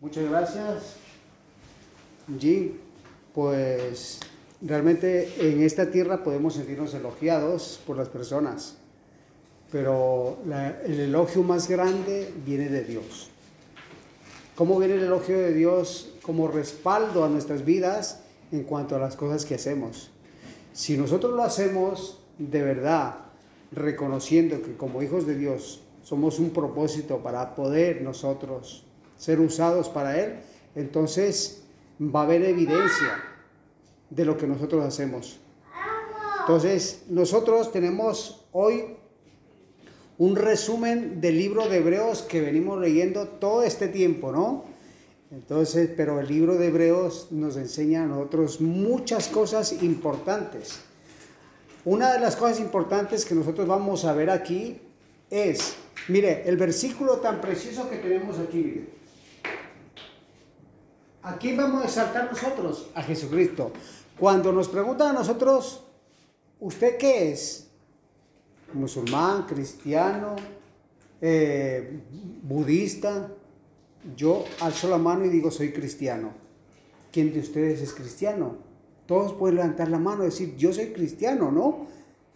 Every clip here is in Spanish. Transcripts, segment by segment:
Muchas gracias. G, pues realmente en esta tierra podemos sentirnos elogiados por las personas, pero el elogio más grande viene de Dios. ¿Cómo viene el elogio de Dios como respaldo a nuestras vidas en cuanto a las cosas que hacemos? Si nosotros lo hacemos de verdad, reconociendo que como hijos de Dios somos un propósito para poder nosotros ser usados para Él, entonces va a haber evidencia de lo que nosotros hacemos. Entonces, nosotros tenemos hoy un resumen del libro de Hebreos que venimos leyendo todo este tiempo, ¿no? Entonces, pero el libro de Hebreos nos enseña a nosotros muchas cosas importantes. Una de las cosas importantes que nosotros vamos a ver aquí es, mire, el versículo tan precioso que tenemos aquí. ¿A quién vamos a exaltar nosotros? A Jesucristo. Cuando nos preguntan a nosotros, ¿usted qué es? ¿Musulmán, cristiano, eh, budista? Yo alzo la mano y digo, soy cristiano. ¿Quién de ustedes es cristiano? Todos pueden levantar la mano y decir, yo soy cristiano, ¿no?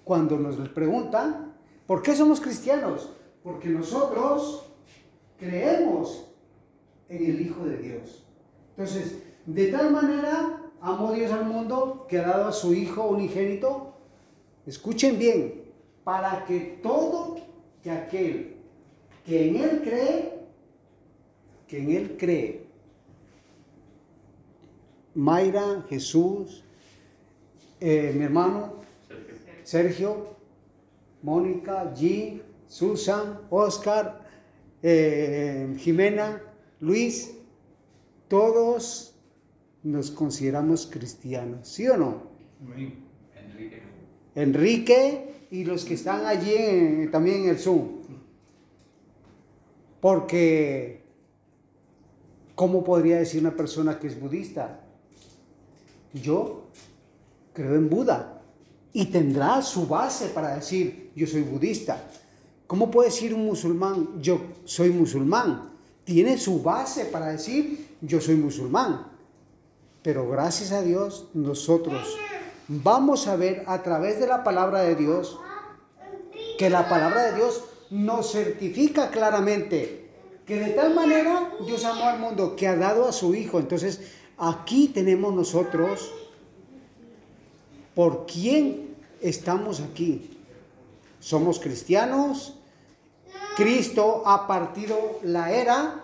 Cuando nos preguntan, ¿por qué somos cristianos? Porque nosotros creemos en el Hijo de Dios. Entonces, de tal manera amó Dios al mundo que ha dado a su Hijo unigénito, escuchen bien, para que todo que aquel que en Él cree, que en Él cree, Mayra, Jesús, eh, mi hermano, Sergio, Mónica, G, Susan, Oscar, eh, Jimena, Luis, todos nos consideramos cristianos, ¿sí o no? Enrique. Enrique y los que están allí también en el Zoom. Porque, ¿cómo podría decir una persona que es budista? Yo creo en Buda y tendrá su base para decir yo soy budista. ¿Cómo puede decir un musulmán yo soy musulmán? Tiene su base para decir yo soy musulmán. Pero gracias a Dios nosotros vamos a ver a través de la palabra de Dios que la palabra de Dios nos certifica claramente que de tal manera Dios amó al mundo que ha dado a su Hijo. Entonces aquí tenemos nosotros por quién estamos aquí. Somos cristianos. Cristo ha partido la era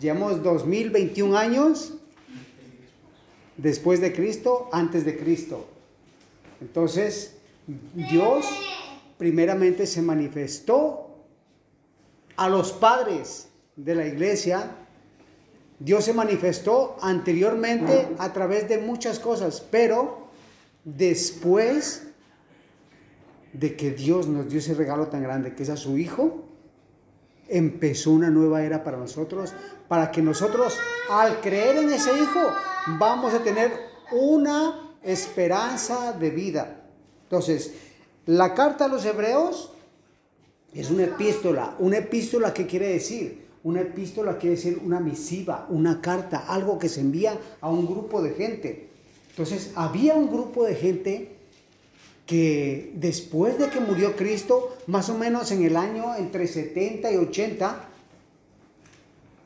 Llevamos 2021 años después de Cristo, antes de Cristo. Entonces, Dios primeramente se manifestó a los padres de la iglesia. Dios se manifestó anteriormente a través de muchas cosas, pero después de que Dios nos dio ese regalo tan grande que es a su Hijo, empezó una nueva era para nosotros, para que nosotros al creer en ese Hijo vamos a tener una esperanza de vida. Entonces, la carta a los hebreos es una epístola. Una epístola, ¿qué quiere decir? Una epístola quiere decir una misiva, una carta, algo que se envía a un grupo de gente. Entonces, había un grupo de gente que después de que murió Cristo, más o menos en el año entre 70 y 80,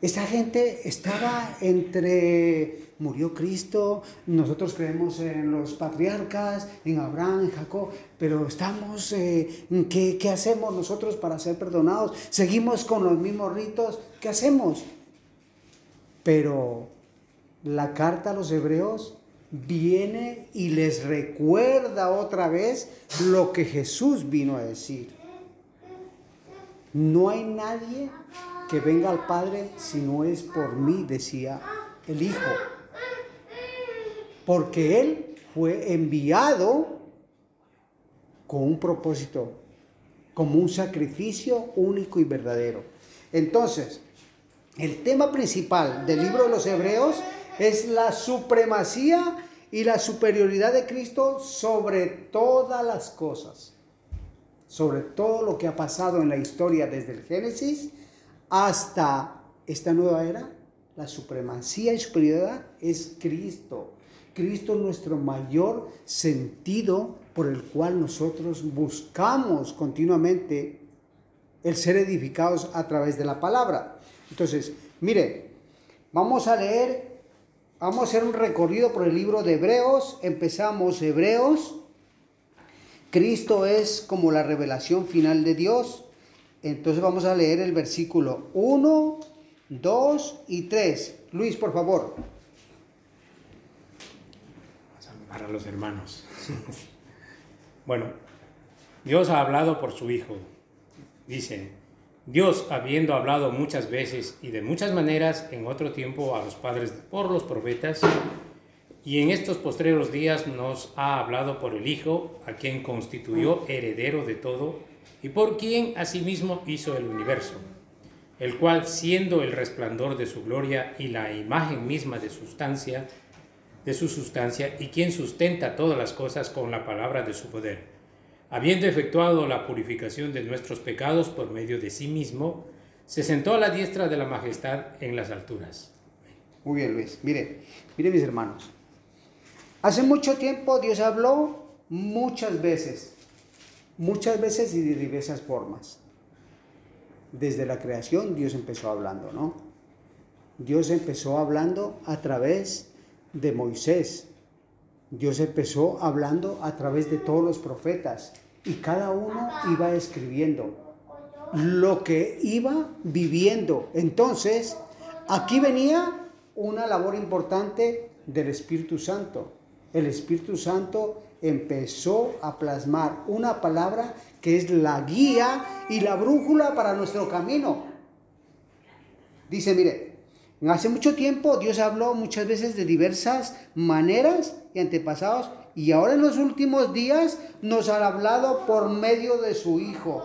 esa gente estaba entre, murió Cristo, nosotros creemos en los patriarcas, en Abraham, en Jacob, pero estamos, eh, ¿qué, ¿qué hacemos nosotros para ser perdonados? ¿Seguimos con los mismos ritos? ¿Qué hacemos? Pero la carta a los hebreos viene y les recuerda otra vez lo que Jesús vino a decir. No hay nadie que venga al Padre si no es por mí, decía el Hijo. Porque Él fue enviado con un propósito, como un sacrificio único y verdadero. Entonces, el tema principal del libro de los Hebreos es la supremacía y la superioridad de Cristo sobre todas las cosas, sobre todo lo que ha pasado en la historia desde el Génesis hasta esta nueva era, la supremacía y superioridad es Cristo. Cristo es nuestro mayor sentido por el cual nosotros buscamos continuamente el ser edificados a través de la palabra. Entonces, mire, vamos a leer, vamos a hacer un recorrido por el libro de Hebreos. Empezamos Hebreos. Cristo es como la revelación final de Dios. Entonces vamos a leer el versículo 1, 2 y 3. Luis, por favor. Para los hermanos. bueno, Dios ha hablado por su Hijo. Dice, Dios habiendo hablado muchas veces y de muchas maneras en otro tiempo a los padres por los profetas, y en estos postreros días nos ha hablado por el Hijo, a quien constituyó heredero de todo, y por quien asimismo hizo el universo, el cual siendo el resplandor de su gloria y la imagen misma de sustancia, de su sustancia, y quien sustenta todas las cosas con la palabra de su poder, habiendo efectuado la purificación de nuestros pecados por medio de sí mismo, se sentó a la diestra de la majestad en las alturas. Muy bien, Luis. Mire, mire mis hermanos. Hace mucho tiempo Dios habló muchas veces, muchas veces y de diversas formas. Desde la creación Dios empezó hablando, ¿no? Dios empezó hablando a través de Moisés. Dios empezó hablando a través de todos los profetas y cada uno iba escribiendo lo que iba viviendo. Entonces, aquí venía una labor importante del Espíritu Santo. El Espíritu Santo empezó a plasmar una palabra que es la guía y la brújula para nuestro camino. Dice, mire, Hace mucho tiempo Dios habló muchas veces de diversas maneras y antepasados y ahora en los últimos días nos ha hablado por medio de su Hijo.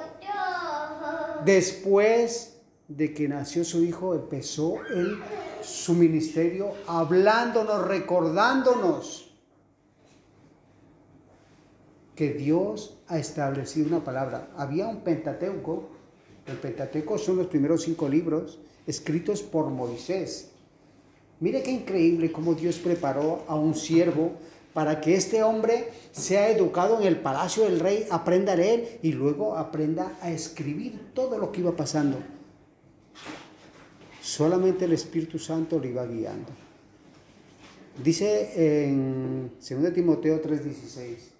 Después de que nació su Hijo empezó él su ministerio hablándonos, recordándonos que Dios ha establecido una palabra. Había un Pentateuco, el Pentateuco son los primeros cinco libros, escritos por Moisés. Mire qué increíble cómo Dios preparó a un siervo para que este hombre sea educado en el palacio del rey, aprenda a leer y luego aprenda a escribir todo lo que iba pasando. Solamente el Espíritu Santo le iba guiando. Dice en 2 Timoteo 3:16,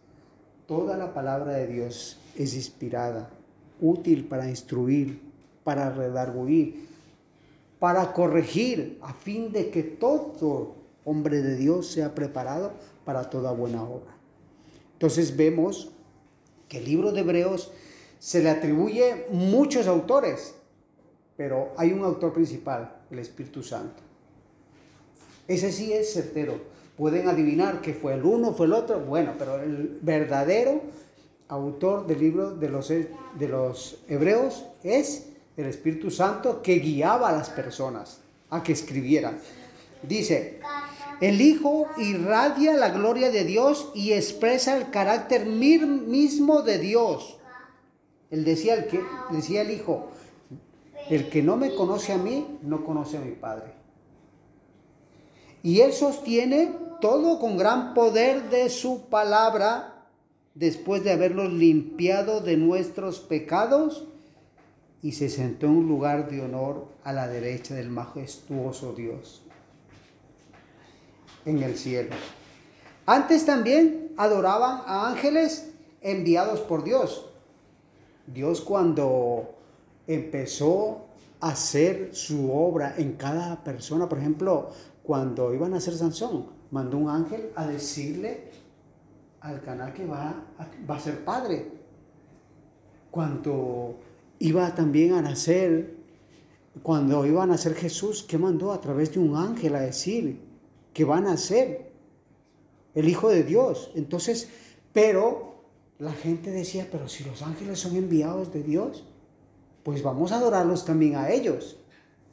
toda la palabra de Dios es inspirada, útil para instruir, para redarguir, para corregir, a fin de que todo hombre de Dios sea preparado para toda buena obra. Entonces vemos que el libro de Hebreos se le atribuye muchos autores, pero hay un autor principal, el Espíritu Santo. Ese sí es certero. Pueden adivinar que fue el uno, fue el otro, bueno, pero el verdadero autor del libro de los, de los Hebreos es el Espíritu Santo que guiaba a las personas a que escribieran. Dice, el Hijo irradia la gloria de Dios y expresa el carácter mismo de Dios. Él decía el, que, decía el Hijo, el que no me conoce a mí, no conoce a mi Padre. Y Él sostiene todo con gran poder de su palabra, después de haberlos limpiado de nuestros pecados y se sentó en un lugar de honor a la derecha del majestuoso Dios en el cielo. Antes también adoraban a ángeles enviados por Dios. Dios cuando empezó a hacer su obra en cada persona, por ejemplo, cuando iban a hacer Sansón, mandó un ángel a decirle al canal que va va a ser padre. Cuando iba también a nacer, cuando iba a nacer Jesús, ¿qué mandó? A través de un ángel a decir que va a nacer el Hijo de Dios. Entonces, pero la gente decía, pero si los ángeles son enviados de Dios, pues vamos a adorarlos también a ellos.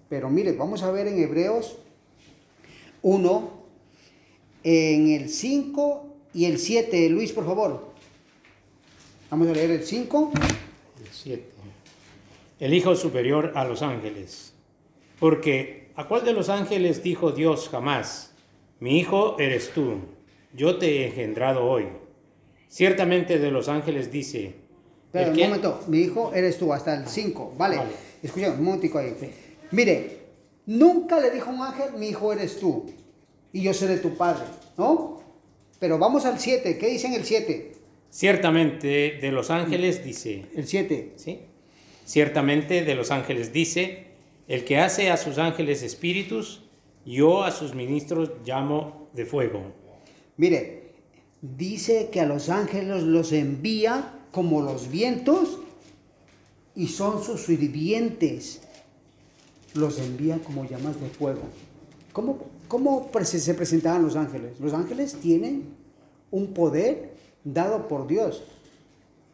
Pero mire, vamos a ver en Hebreos 1, en el 5 y el 7. Luis, por favor. Vamos a leer el 5. El 7 el Hijo superior a los ángeles, porque ¿a cuál de los ángeles dijo Dios jamás, mi hijo eres tú, yo te he engendrado hoy? Ciertamente de los ángeles dice, Pero un momento, mi hijo eres tú, hasta el 5, ¿vale? Vale. Escucha, un momentico ahí. Mire, nunca le dijo un ángel, mi hijo eres tú, y yo seré tu padre, ¿no? Pero vamos al 7, ¿qué dice en el 7? ciertamente de los ángeles dice, El 7. ¿sí? Ciertamente de los ángeles dice, el que hace a sus ángeles espíritus, yo a sus ministros llamo de fuego. Mire, dice que a los ángeles los envía como los vientos y son sus sirvientes. Los envía como llamas de fuego. ¿Cómo, cómo se presentaban los ángeles? Los ángeles tienen un poder dado por Dios,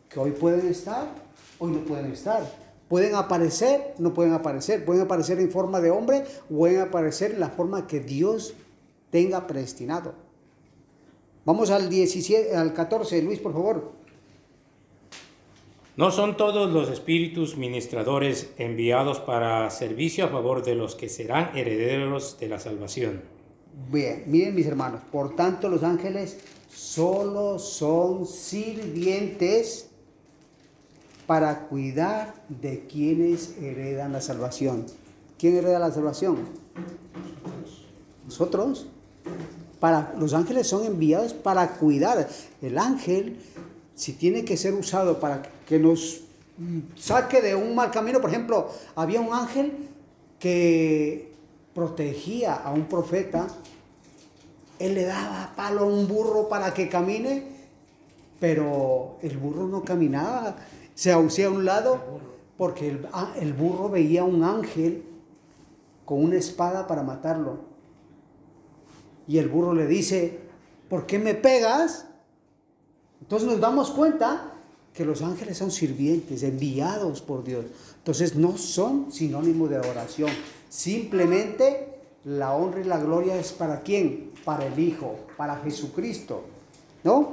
que hoy pueden estar, hoy no pueden estar. Pueden aparecer, no pueden aparecer. Pueden aparecer en forma de hombre o pueden aparecer en la forma que Dios tenga predestinado. Vamos al 17, al 14, Luis, por favor. No son todos los espíritus ministradores enviados para servicio a favor de los que serán herederos de la salvación. Bien, miren mis hermanos, por tanto los ángeles solo son sirvientes para cuidar de quienes heredan la salvación. ¿Quién hereda la salvación? Nosotros. Para, los ángeles son enviados para cuidar. El ángel, si tiene que ser usado para que nos saque de un mal camino, por ejemplo, había un ángel que protegía a un profeta, él le daba palo a un burro para que camine, pero el burro no caminaba, se hacía a un lado porque el, ah, el burro veía un ángel con una espada para matarlo. Y el burro le dice, ¿por qué me pegas? Entonces nos damos cuenta que los ángeles son sirvientes, enviados por Dios. Entonces no son sinónimo de adoración. Simplemente la honra y la gloria es para quién? Para el Hijo, para Jesucristo. ¿No?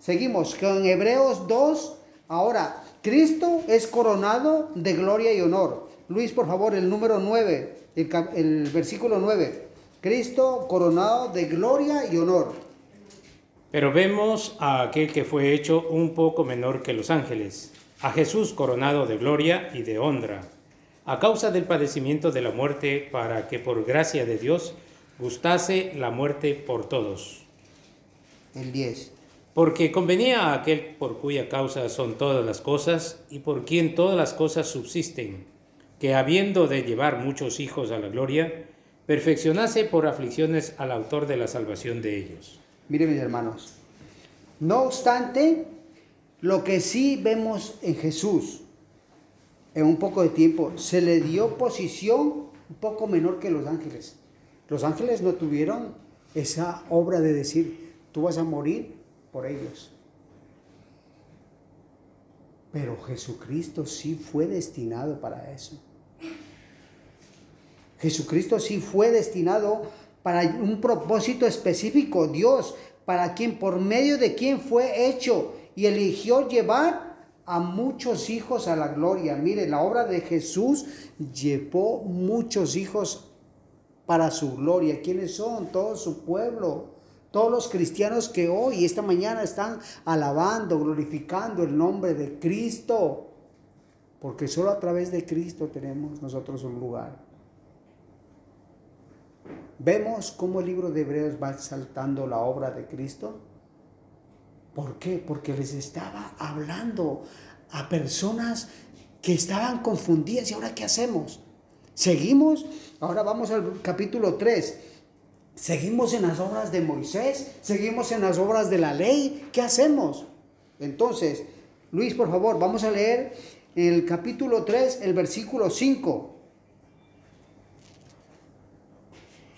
Seguimos con Hebreos 2. Ahora, Cristo es coronado de gloria y honor. Luis, por favor, el número 9, el, versículo 9. Cristo coronado de gloria y honor. Pero vemos a aquel que fue hecho un poco menor que los ángeles, a Jesús coronado de gloria y de honra, a causa del padecimiento de la muerte, para que por gracia de Dios gustase la muerte por todos. El 10. Porque convenía a aquel por cuya causa son todas las cosas y por quien todas las cosas subsisten, que habiendo de llevar muchos hijos a la gloria, perfeccionase por aflicciones al autor de la salvación de ellos. Miren mis hermanos. No obstante, lo que sí vemos en Jesús, en un poco de tiempo, se le dio posición un poco menor que los ángeles. Los ángeles no tuvieron esa obra de decir, tú vas a morir por ellos. Pero Jesucristo sí fue destinado para eso. Jesucristo sí fue destinado para un propósito específico, Dios, para quien por medio de quien fue hecho y eligió llevar a muchos hijos a la gloria. Mire, la obra de Jesús llevó muchos hijos para su gloria. ¿Quiénes son? Todo su pueblo. Todos los cristianos que hoy, esta mañana, están alabando, glorificando el nombre de Cristo. Porque solo a través de Cristo tenemos nosotros un lugar. Vemos cómo el libro de Hebreos va exaltando la obra de Cristo. ¿Por qué? Porque les estaba hablando a personas que estaban confundidas. ¿Y ahora qué hacemos? ¿Seguimos? Ahora vamos al capítulo 3. ¿Seguimos en las obras de Moisés? ¿Seguimos en las obras de la ley? ¿Qué hacemos? Entonces, Luis, por favor, vamos a leer el capítulo 3, el versículo 5.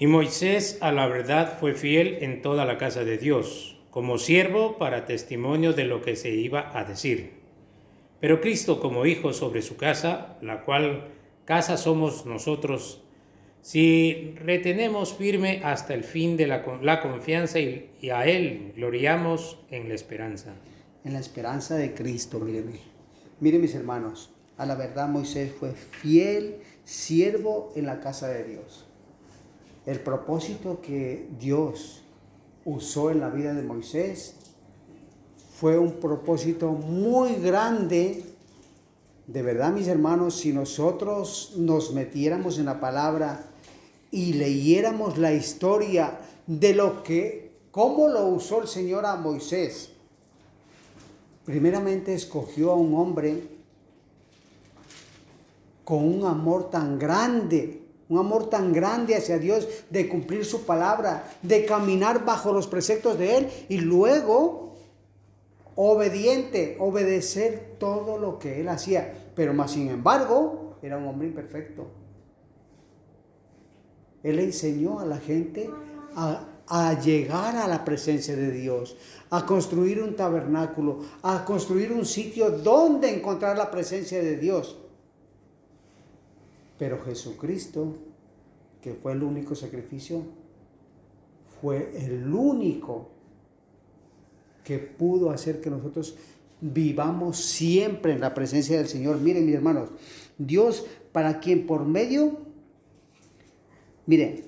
Y Moisés a la verdad fue fiel en toda la casa de Dios, como siervo para testimonio de lo que se iba a decir. Pero Cristo como hijo sobre su casa, la cual casa somos nosotros, si retenemos firme hasta el fin de la, la confianza y, a Él gloriamos en la esperanza. En la esperanza de Cristo, míreme. Miren mis hermanos, a la verdad Moisés fue fiel siervo en la casa de Dios. el propósito que Dios usó en la vida de Moisés fue un propósito muy grande. De verdad, mis hermanos, si nosotros nos metiéramos en la palabra y leyéramos la historia de lo que, cómo lo usó el Señor a Moisés, primeramente escogió a un hombre con un amor tan grande, un amor tan grande hacia Dios, de cumplir su palabra, de caminar bajo los preceptos de Él y luego obediente, obedecer todo lo que Él hacía. Pero más sin embargo, era un hombre imperfecto. Él enseñó a la gente a, a llegar a la presencia de Dios, a construir un tabernáculo, a construir un sitio donde encontrar la presencia de Dios. Pero Jesucristo, que fue el único sacrificio, fue el único que pudo hacer que nosotros vivamos siempre en la presencia del Señor. Miren, mis hermanos, Dios para quien por medio, miren,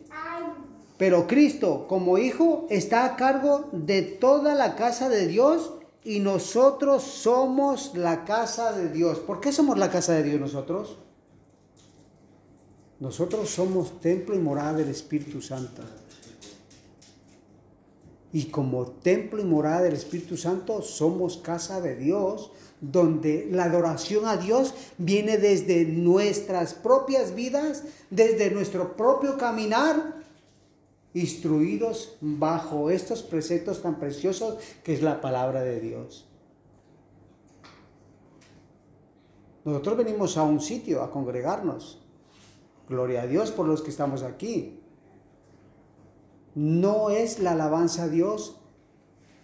pero Cristo como Hijo está a cargo de toda la casa de Dios y nosotros somos la casa de Dios. ¿Por qué somos la casa de Dios nosotros? Nosotros somos templo y morada del Espíritu Santo. Y como templo y morada del Espíritu Santo somos casa de Dios, donde la adoración a Dios viene desde nuestras propias vidas, desde nuestro propio caminar, instruidos bajo estos preceptos tan preciosos que es la palabra de Dios. Nosotros venimos a un sitio a congregarnos Gloria a Dios por los que estamos aquí. No es la alabanza a Dios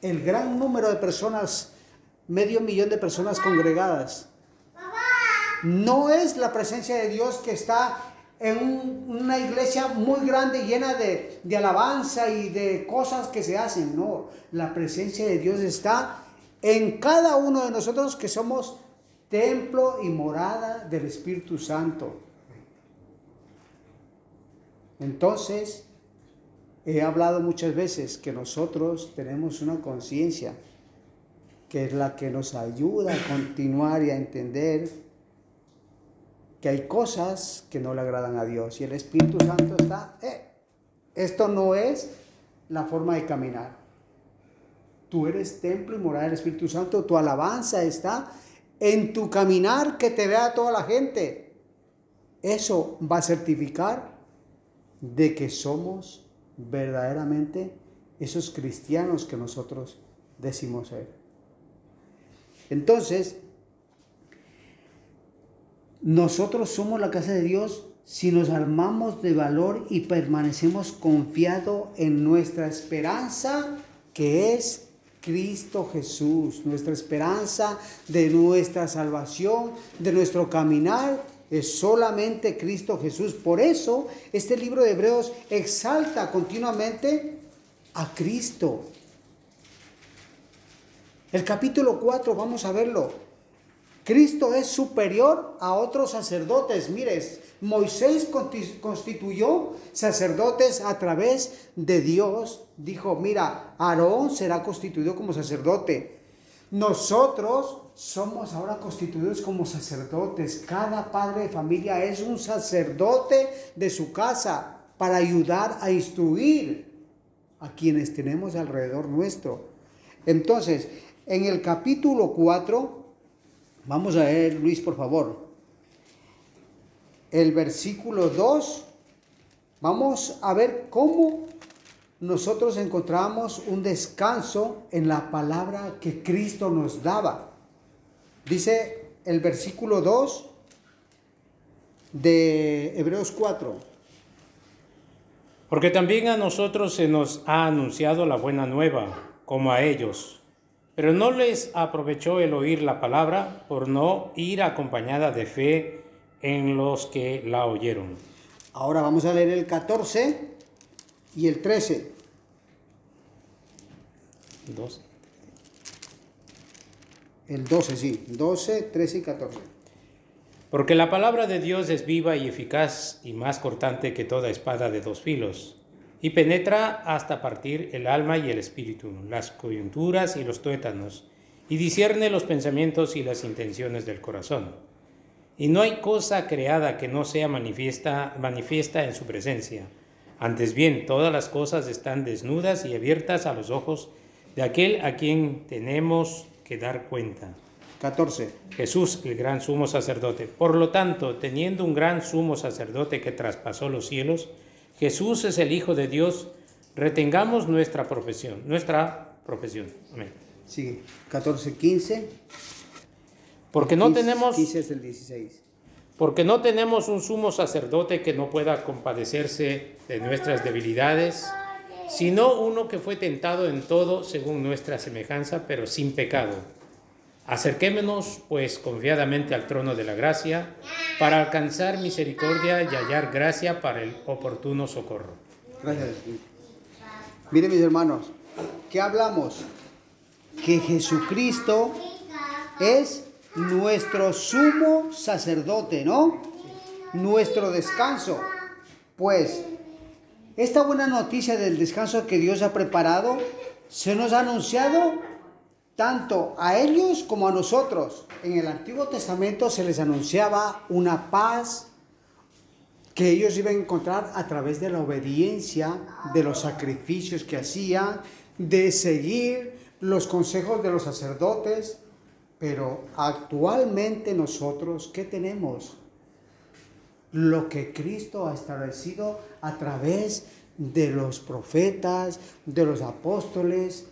el gran número de personas, medio millón de personas congregadas. No es la presencia de Dios que está en una iglesia muy grande llena de, de, alabanza y de cosas que se hacen. No, la presencia de Dios está en cada uno de nosotros que somos templo y morada del Espíritu Santo. Entonces, he hablado muchas veces que nosotros tenemos una conciencia que es la que nos ayuda a continuar y a entender que hay cosas que no le agradan a Dios. Y el Espíritu Santo está, eh, esto no es la forma de caminar. Tú eres templo y morada del Espíritu Santo, tu alabanza está en tu caminar que te vea toda la gente. Eso va a certificar de que somos verdaderamente esos cristianos que nosotros decimos ser. Entonces, nosotros somos la casa de Dios si nos armamos de valor y permanecemos confiados en nuestra esperanza que es Cristo Jesús, nuestra esperanza de nuestra salvación, de nuestro caminar es solamente Cristo Jesús. Por eso este libro de Hebreos exalta continuamente a Cristo. El capítulo 4, vamos a verlo. Cristo es superior a otros sacerdotes. Mires, Moisés constituyó sacerdotes a través de Dios. Dijo, mira, Aarón será constituido como sacerdote. Nosotros somos ahora constituidos como sacerdotes. Cada padre de familia es un sacerdote de su casa para ayudar a instruir a quienes tenemos alrededor nuestro. Entonces, en el capítulo 4, vamos a ver, Luis, por favor, el versículo 2, vamos a ver cómo nosotros encontramos un descanso en la palabra que Cristo nos daba. Dice el versículo 2 de Hebreos 4. Porque también a nosotros se nos ha anunciado la buena nueva, como a ellos. Pero no les aprovechó el oír la palabra por no ir acompañada de fe en los que la oyeron. Ahora vamos a leer el 14 y el 13. 12. El 12, sí. 12, 13 y 14. Porque la palabra de Dios es viva y eficaz y más cortante que toda espada de dos filos, y penetra hasta partir el alma y el espíritu, las coyunturas y los tuétanos, y discierne los pensamientos y las intenciones del corazón. Y no hay cosa creada que no sea manifiesta, manifiesta en su presencia. Antes bien, todas las cosas están desnudas y abiertas a los ojos de aquel a quien tenemos que dar cuenta. 14. Jesús, el gran sumo sacerdote. Por lo tanto, teniendo un gran sumo sacerdote que traspasó los cielos, Jesús es el Hijo de Dios, retengamos nuestra profesión, nuestra profesión. Amén. Sigue. 14, 15. Porque no tenemos 15 es el 16. porque no tenemos un sumo sacerdote que no pueda compadecerse de nuestras debilidades, sino uno que fue tentado en todo según nuestra semejanza, pero sin pecado. Acerquémonos, pues, confiadamente al trono de la gracia, para alcanzar misericordia y hallar gracia para el oportuno socorro. Gracias. Miren mis hermanos, ¿qué hablamos? Que Jesucristo es nuestro sumo sacerdote, ¿no? Nuestro descanso. Pues esta buena noticia del descanso que Dios ha preparado se nos ha anunciado tanto a ellos como a nosotros. En el Antiguo Testamento se les anunciaba una paz que ellos iban a encontrar a través de la obediencia, de los sacrificios que hacían, de seguir los consejos de los sacerdotes. Pero actualmente nosotros, ¿qué tenemos? Lo que Cristo ha establecido a través de los profetas, de los apóstoles,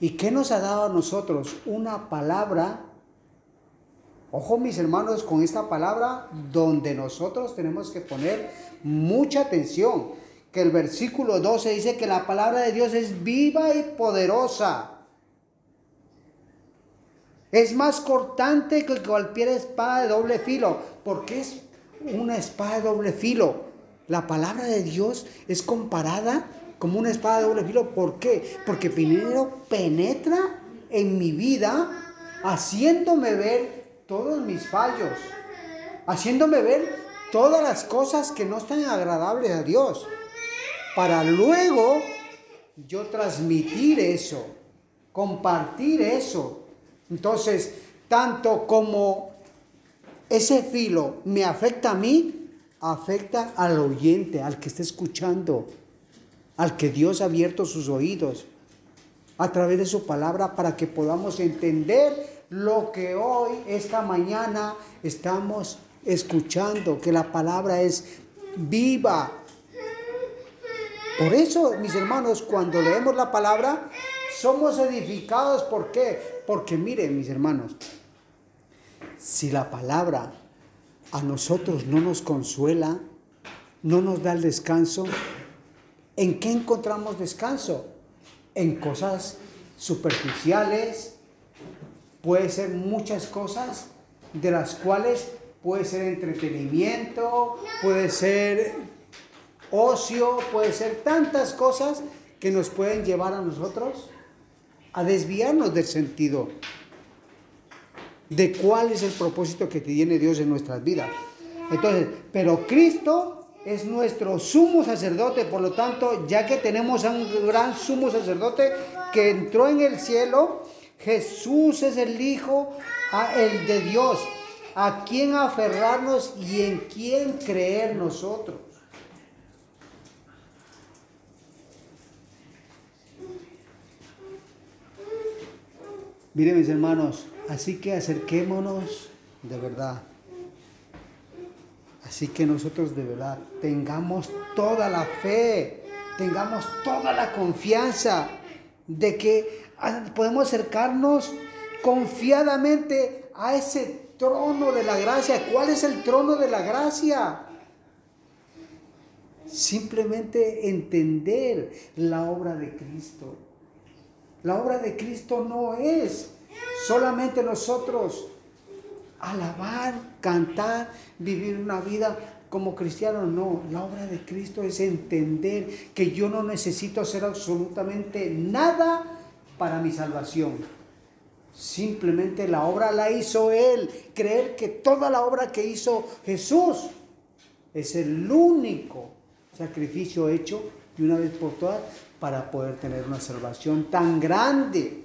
¿Y qué nos ha dado a nosotros? Una palabra, ojo mis hermanos con esta palabra, donde nosotros tenemos que poner mucha atención. Que el versículo 12 dice que la palabra de Dios es viva y poderosa. Es más cortante que cualquier espada de doble filo. porque es una espada de doble filo? La palabra de Dios es comparada como una espada de doble filo. ¿Por qué? Porque primero penetra en mi vida haciéndome ver todos mis fallos, haciéndome ver todas las cosas que no están agradables a Dios, para luego yo transmitir eso, compartir eso. Entonces, tanto como ese filo me afecta a mí, afecta al oyente, al que está escuchando al que Dios ha abierto sus oídos a través de su palabra para que podamos entender lo que hoy, esta mañana, estamos escuchando, que la palabra es viva. Por eso, mis hermanos, cuando leemos la palabra, somos edificados. ¿Por qué? Porque miren, mis hermanos, si la palabra a nosotros no nos consuela, no nos da el descanso, ¿En qué encontramos descanso? En cosas superficiales, puede ser muchas cosas de las cuales puede ser entretenimiento, puede ser ocio, puede ser tantas cosas que nos pueden llevar a nosotros a desviarnos del sentido de cuál es el propósito que tiene Dios en nuestras vidas. Entonces, pero Cristo es nuestro sumo sacerdote, por lo tanto, ya que tenemos a un gran sumo sacerdote que entró en el cielo, Jesús es el Hijo, el de Dios, a quien aferrarnos y en quien creer nosotros. Miren mis hermanos, así que acerquémonos de verdad Así que nosotros de verdad tengamos toda la fe, tengamos toda la confianza de que podemos acercarnos confiadamente a ese trono de la gracia. ¿Cuál es el trono de la gracia? Simplemente entender la obra de Cristo. La obra de Cristo no es solamente nosotros alabar, cantar, vivir una vida como cristiano. No, la obra de Cristo es entender que yo no necesito hacer absolutamente nada para mi salvación. Simplemente la obra la hizo Él. Creer que toda la obra que hizo Jesús es el único sacrificio hecho de una vez por todas para poder tener una salvación tan grande.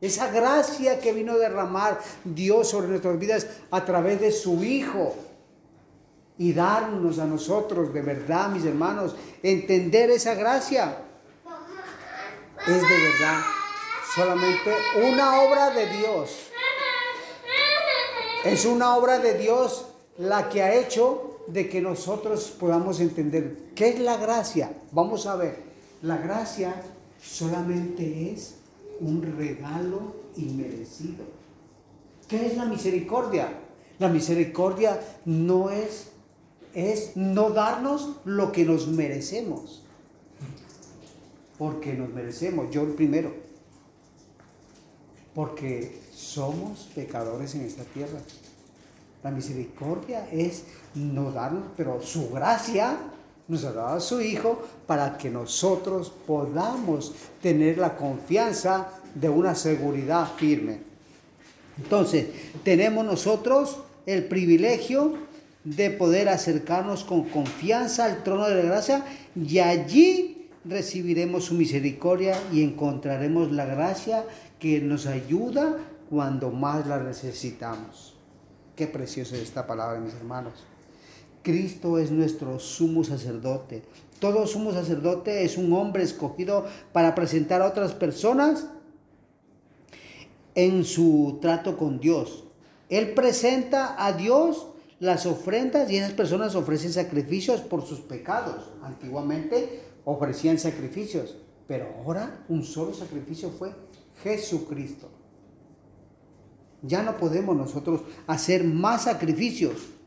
Esa gracia que vino a derramar Dios sobre nuestras vidas a través de su Hijo. Y darnos a nosotros, de verdad, mis hermanos, entender esa gracia. Es de verdad solamente una obra de Dios. Es una obra de Dios la que ha hecho de que nosotros podamos entender qué es la gracia. Vamos a ver, la gracia solamente es un regalo inmerecido. ¿Qué es la misericordia? La misericordia no es es no darnos lo que nos merecemos. Porque nos merecemos, yo el primero. Porque somos pecadores en esta tierra. La misericordia es no darnos, pero su gracia nos ha dado a su Hijo para que nosotros podamos tener la confianza de una seguridad firme. Entonces, tenemos nosotros el privilegio de poder acercarnos con confianza al trono de la gracia y allí recibiremos su misericordia y encontraremos la gracia que nos ayuda cuando más la necesitamos. Qué preciosa es esta palabra, mis hermanos. Cristo es nuestro sumo sacerdote. Todo sumo sacerdote es un hombre escogido para presentar a otras personas en su trato con Dios. Él presenta a Dios las ofrendas y esas personas ofrecen sacrificios por sus pecados. Antiguamente ofrecían sacrificios, pero ahora un solo sacrificio fue Jesucristo. Ya no podemos nosotros hacer más sacrificios.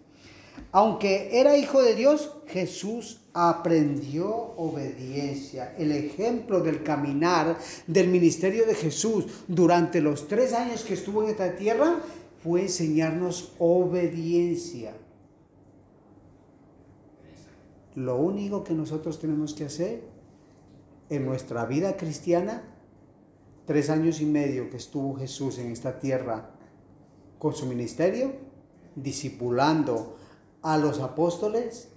Aunque era hijo de Dios, Jesús aprendió obediencia. El ejemplo del caminar del ministerio de Jesús durante los tres años que estuvo en esta tierra fue enseñarnos obediencia. Lo único que nosotros tenemos que hacer en nuestra vida cristiana, tres años y medio que estuvo Jesús en esta tierra con su ministerio, discipulando a los apóstoles,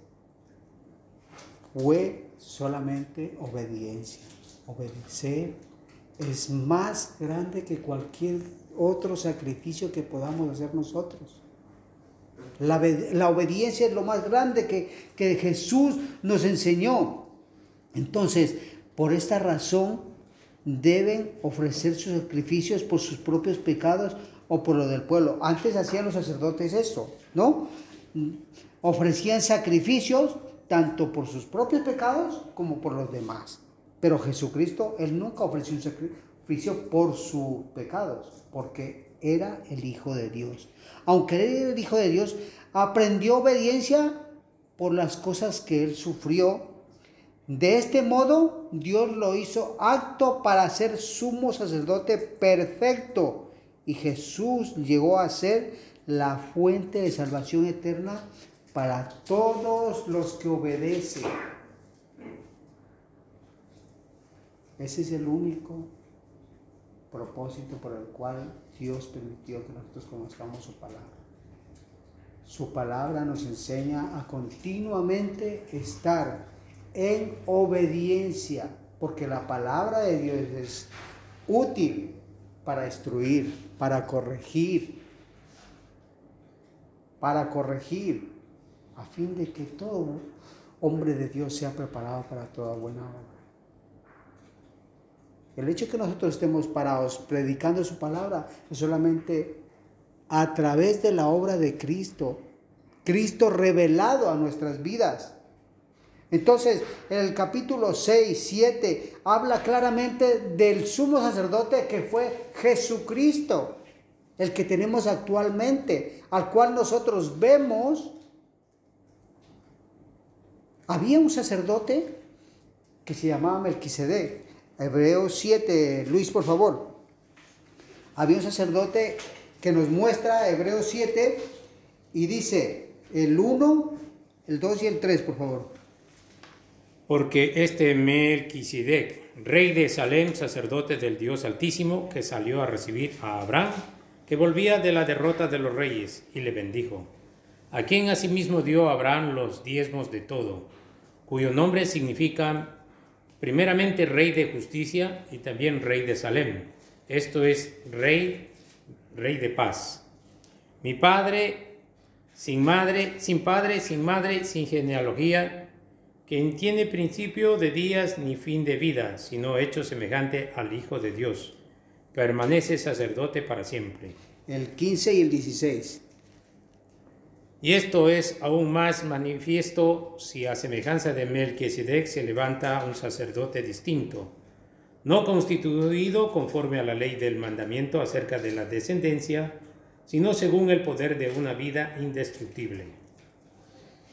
fue solamente obediencia. Obedecer es más grande que cualquier otro sacrificio que podamos hacer nosotros. La, obediencia es lo más grande que, que Jesús nos enseñó. Entonces, por esta razón, deben ofrecer sus sacrificios por sus propios pecados o por lo del pueblo. Antes hacían los sacerdotes esto, ¿no? Ofrecían sacrificios tanto por sus propios pecados como por los demás. Pero Jesucristo, Él nunca ofreció un sacrificio por sus pecados, porque era el Hijo de Dios. Aunque era el Hijo de Dios, aprendió obediencia por las cosas que Él sufrió. De este modo, Dios lo hizo acto para ser sumo sacerdote perfecto. Y Jesús llegó a ser la fuente de salvación eterna para todos los que obedecen. Ese es el único propósito por el cual Dios permitió que nosotros conozcamos su palabra. Su palabra nos enseña a continuamente estar en obediencia, porque la palabra de Dios es útil para instruir, para corregir, para corregir, a fin de que todo hombre de Dios sea preparado para toda buena obra. El hecho de que nosotros estemos parados predicando su palabra es solamente a través de la obra de Cristo. Cristo revelado a nuestras vidas. Entonces, en el capítulo 6, 7, habla claramente del sumo sacerdote que fue Jesucristo, el que tenemos actualmente, al cual nosotros vemos. Había un sacerdote que se llamaba Melquisedec. Hebreos 7, Luis, por favor. Había un sacerdote que nos muestra Hebreos 7 y dice el 1, el 2 y el 3, por favor. Porque este Melquisedec, rey de Salem, sacerdote del Dios Altísimo, que salió a recibir a Abraham, que volvía de la derrota de los reyes, y le bendijo, a quien asimismo dio Abraham los diezmos de todo, cuyo nombre significa primeramente rey de justicia y también rey de Salem. Esto es rey, rey de paz. Mi padre, sin madre, sin padre, sin madre, sin genealogía, que no tiene principio de días ni fin de vida, sino hecho semejante al Hijo de Dios. Permanece sacerdote para siempre. El 15 y el 16. Y esto es aún más manifiesto si a semejanza de Melquisedec se levanta un sacerdote distinto, no constituido conforme a la ley del mandamiento acerca de la descendencia, sino según el poder de una vida indestructible.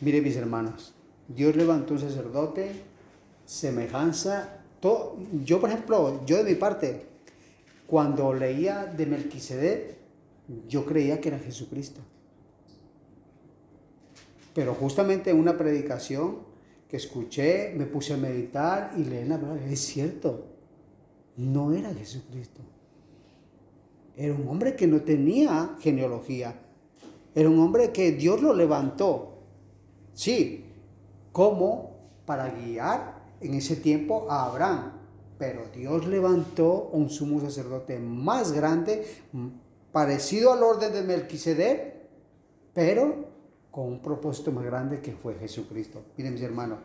Mire mis hermanos, Dios levantó un sacerdote, semejanza, todo, yo por ejemplo, yo de mi parte, cuando leía de Melquisedec, yo creía que era Jesucristo. Pero justamente en una predicación que escuché, me puse a meditar y leí la palabra. Es cierto, no era Jesucristo. Era un hombre que no tenía genealogía. Era un hombre que Dios lo levantó. Sí, como para guiar en ese tiempo a Abraham. Pero Dios levantó un sumo sacerdote más grande, parecido al orden de Melquisedec, pero con un propósito más grande que fue Jesucristo. Miren mis hermanos,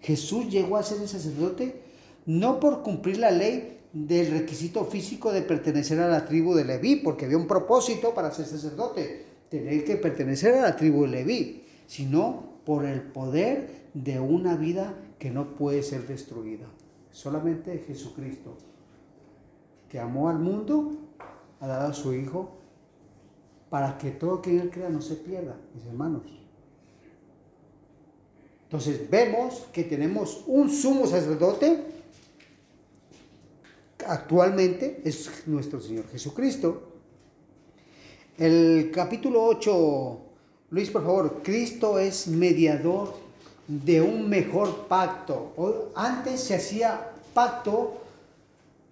Jesús llegó a ser el sacerdote no por cumplir la ley del requisito físico de pertenecer a la tribu de Leví, porque había un propósito para ser sacerdote, tener que pertenecer a la tribu de Leví, sino por el poder de una vida que no puede ser destruida. Solamente Jesucristo, que amó al mundo, ha dado a su Hijo para que todo que Él crea no se pierda, mis hermanos. Entonces vemos que tenemos un sumo sacerdote, actualmente es nuestro Señor Jesucristo. El capítulo 8, Luis, por favor, Cristo es mediador de un mejor pacto. Antes se hacía pacto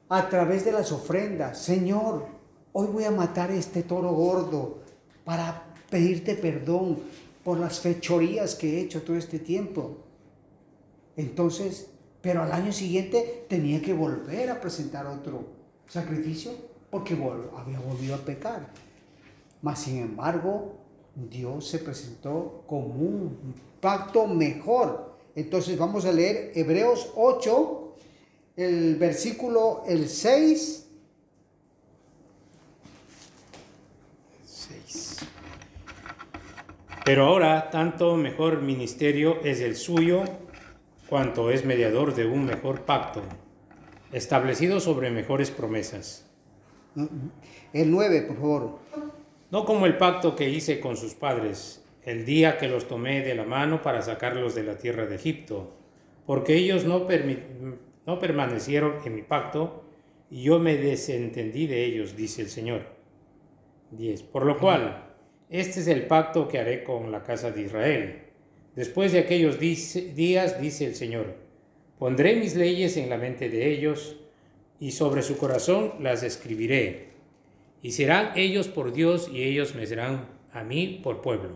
a través de las ofrendas. Señor, hoy voy a matar este toro gordo para pedirte perdón por las fechorías que he hecho todo este tiempo. Entonces, pero al año siguiente tenía que volver a presentar otro sacrificio porque había volvido a pecar. Mas, sin embargo, Dios se presentó como un pacto mejor. Entonces vamos a leer Hebreos 8, el versículo el 6 Pero ahora tanto mejor ministerio es el suyo cuanto es mediador de un mejor pacto, establecido sobre mejores promesas. El 9, por favor. No como el pacto que hice con sus padres, el día que los tomé de la mano para sacarlos de la tierra de Egipto, porque ellos no, permanecieron en mi pacto y yo me desentendí de ellos, dice el Señor. 10. Por lo cual este es el pacto que haré con la casa de Israel. Después de aquellos días, dice el Señor, pondré mis leyes en la mente de ellos y sobre su corazón las escribiré. Y serán ellos por Dios y ellos me serán a mí por pueblo.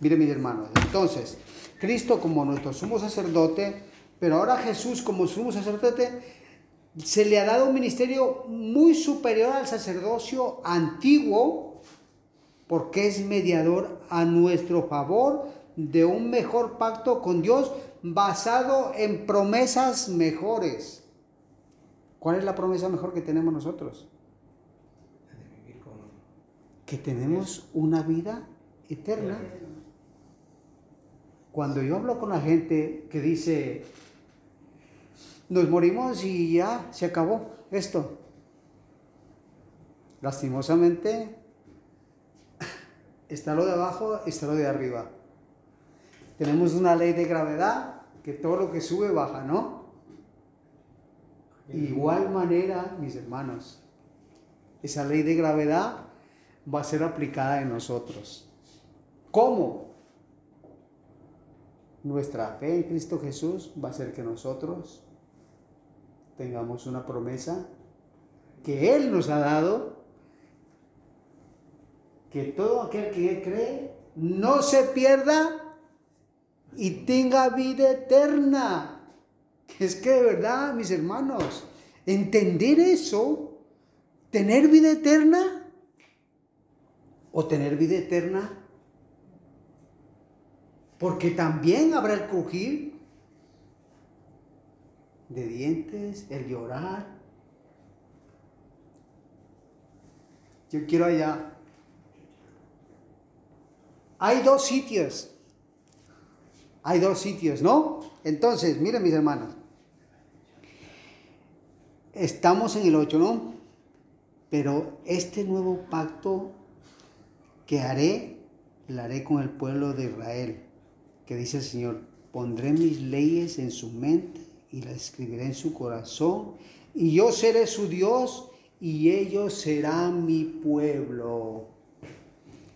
Mire mis hermanos, entonces, Cristo como nuestro sumo sacerdote, pero ahora Jesús como sumo sacerdote, se le ha dado un ministerio muy superior al sacerdocio antiguo porque es mediador a nuestro favor de un mejor pacto con Dios basado en promesas mejores. ¿Cuál es la promesa mejor que tenemos nosotros? Que tenemos una vida eterna. Cuando yo hablo con la gente que dice, nos morimos y ya se acabó esto. Lastimosamente está lo de abajo, está lo de arriba. Tenemos una ley de gravedad que todo lo que sube baja, ¿no? Igual manera, mis hermanos, esa ley de gravedad va a ser aplicada en nosotros. ¿Cómo? Nuestra fe en Cristo Jesús va a ser que nosotros tengamos una promesa que Él nos ha dado que todo aquel que cree no se pierda y tenga vida eterna. Es que de verdad, mis hermanos, entender eso, tener vida eterna o tener vida eterna, porque también habrá el crujir de dientes, el llorar. Yo quiero allá. Hay dos sitios. Hay dos sitios, ¿no? Entonces, miren mis hermanos. Estamos en el 8, ¿no? Pero este nuevo pacto que haré, lo haré con el pueblo de Israel, que dice el Señor, pondré mis leyes en su mente y las escribiré en su corazón, y yo seré su Dios y ellos serán mi pueblo.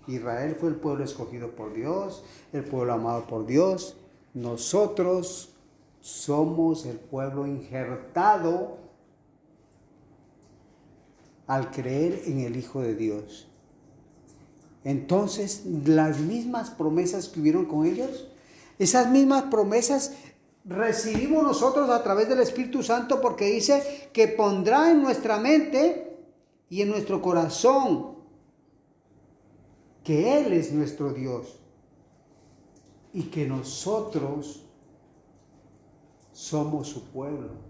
Israel fue el pueblo escogido por Dios, el pueblo amado por Dios. Nosotros somos el pueblo injertado al creer en el Hijo de Dios. Entonces, las mismas promesas que hubieron con ellos, esas mismas promesas recibimos nosotros a través del Espíritu Santo porque dice que pondrá en nuestra mente y en nuestro corazón que Él es nuestro Dios y que nosotros somos su pueblo.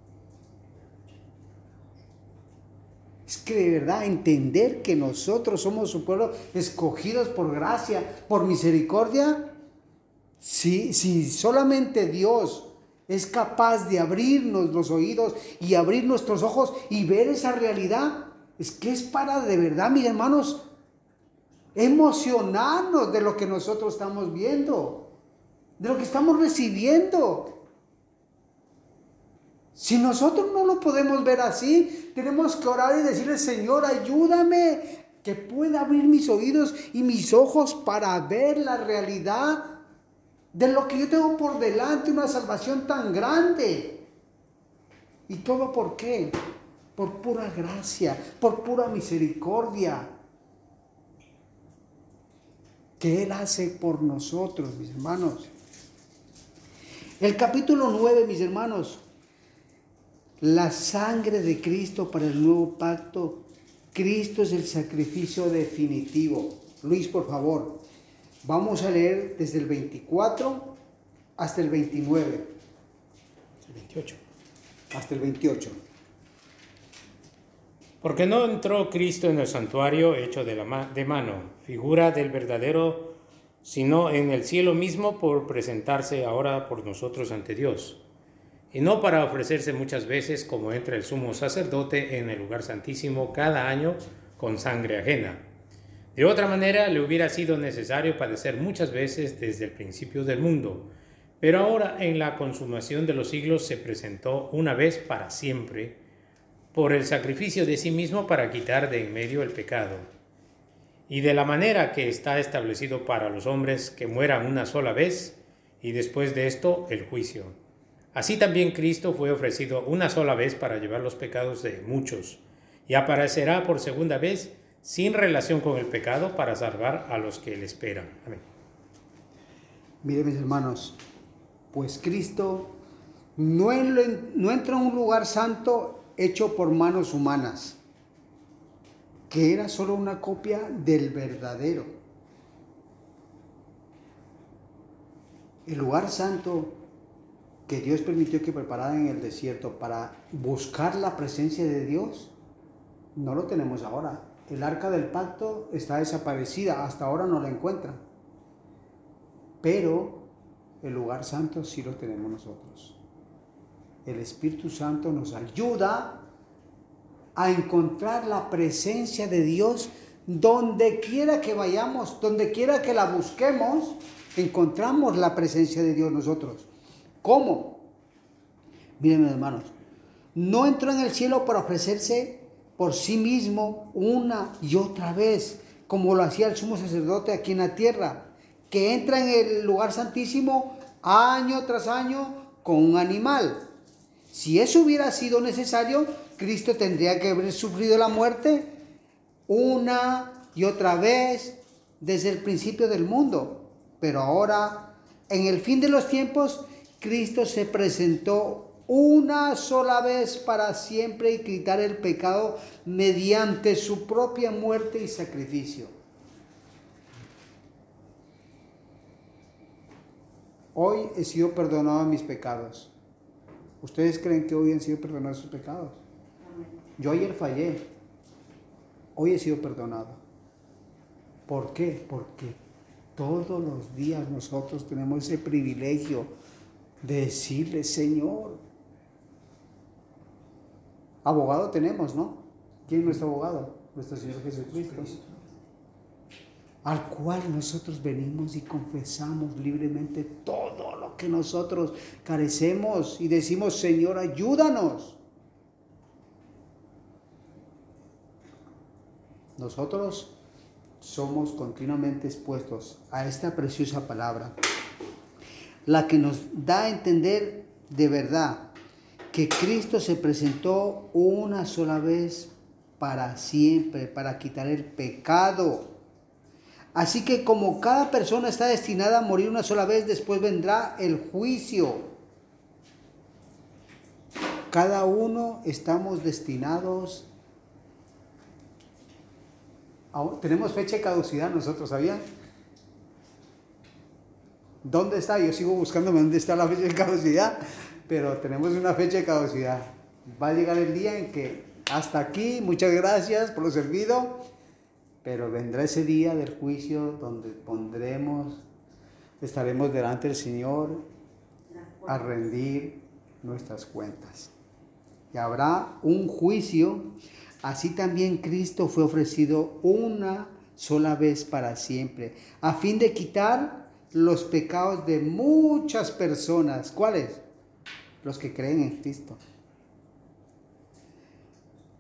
Es que de verdad entender que nosotros somos su pueblo escogidos por gracia, por misericordia, si, si solamente Dios es capaz de abrirnos los oídos y abrir nuestros ojos y ver esa realidad. Es que es para de verdad, mis hermanos, emocionarnos de lo que nosotros estamos viendo, de lo que estamos recibiendo. Si nosotros no lo podemos ver así, tenemos que orar y decirle, Señor, ayúdame, que pueda abrir mis oídos y mis ojos para ver la realidad de lo que yo tengo por delante, una salvación tan grande. ¿Y todo por qué? Por pura gracia, por pura misericordia que Él hace por nosotros, mis hermanos. El capítulo 9, mis hermanos, la sangre de Cristo para el nuevo pacto. Cristo es el sacrificio definitivo. Luis, por favor. Vamos a leer desde el 24 hasta el 29. El 28. Hasta el 28. Porque no entró Cristo en el santuario hecho de, la de mano, figura del verdadero, sino en el cielo mismo por presentarse ahora por nosotros ante Dios, y no para ofrecerse muchas veces como entra el sumo sacerdote en el lugar santísimo cada año con sangre ajena de otra manera, le hubiera sido necesario padecer muchas veces desde el principio del mundo, pero ahora en la consumación de los siglos se presentó una vez para siempre por el sacrificio de sí mismo para quitar de en medio el pecado. Y de la manera que está establecido para los hombres que mueran una sola vez y después de esto el juicio. Así también Cristo fue ofrecido una sola vez para llevar los pecados de muchos y aparecerá por segunda vez sin relación con el pecado para salvar a los que le esperan. Amén. Miren mis hermanos, pues Cristo no, no entra en un lugar santo hecho por manos humanas, que era solo una copia del verdadero. El lugar santo que Dios permitió que prepararan en el desierto para buscar la presencia de Dios, no lo tenemos ahora. El arca del pacto está desaparecida, hasta ahora no la encuentran. Pero el lugar santo sí lo tenemos nosotros. El Espíritu Santo nos ayuda a encontrar la presencia de Dios donde quiera que vayamos, donde quiera que la busquemos, encontramos la presencia de Dios nosotros. ¿Cómo? Miren hermanos, no entró en el cielo para ofrecerse por sí mismo una y otra vez, como lo hacía el sumo sacerdote aquí en la tierra, que entra en el lugar santísimo año tras año con un animal. Si eso hubiera sido necesario, Cristo tendría que haber sufrido la muerte una y otra vez desde el principio del mundo. Pero ahora, en el fin de los tiempos, Cristo se presentó una sola vez para siempre y quitar el pecado mediante su propia muerte y sacrificio. Hoy he sido perdonado mis pecados. ¿Ustedes creen que hoy han sido perdonados sus pecados? Yo ayer fallé. Hoy he sido perdonado. ¿Por qué? Porque todos los días nosotros tenemos ese privilegio de decirle, Señor, abogado tenemos, ¿no? ¿Quién es nuestro abogado? Nuestro Señor Jesucristo. Al cual nosotros venimos y confesamos libremente todo lo que nosotros carecemos y decimos, Señor, ayúdanos. Nosotros somos continuamente expuestos a esta preciosa palabra, la que nos da a entender de verdad que Cristo se presentó una sola vez para siempre, para quitar el pecado. Así que como cada persona está destinada a morir una sola vez, después vendrá el juicio. Cada uno estamos destinados tenemos fecha de caducidad nosotros, ¿sabían? ¿Dónde está? Yo sigo buscándome dónde está la fecha de caducidad, pero tenemos una fecha de caducidad. Va a llegar el día en que hasta aquí, muchas gracias por lo servido, pero vendrá ese día del juicio donde pondremos, estaremos delante del Señor a rendir nuestras cuentas. Y habrá un juicio Así también Cristo fue ofrecido una sola vez para siempre, a fin de quitar los pecados de muchas personas. ¿Cuáles? Los que creen en Cristo.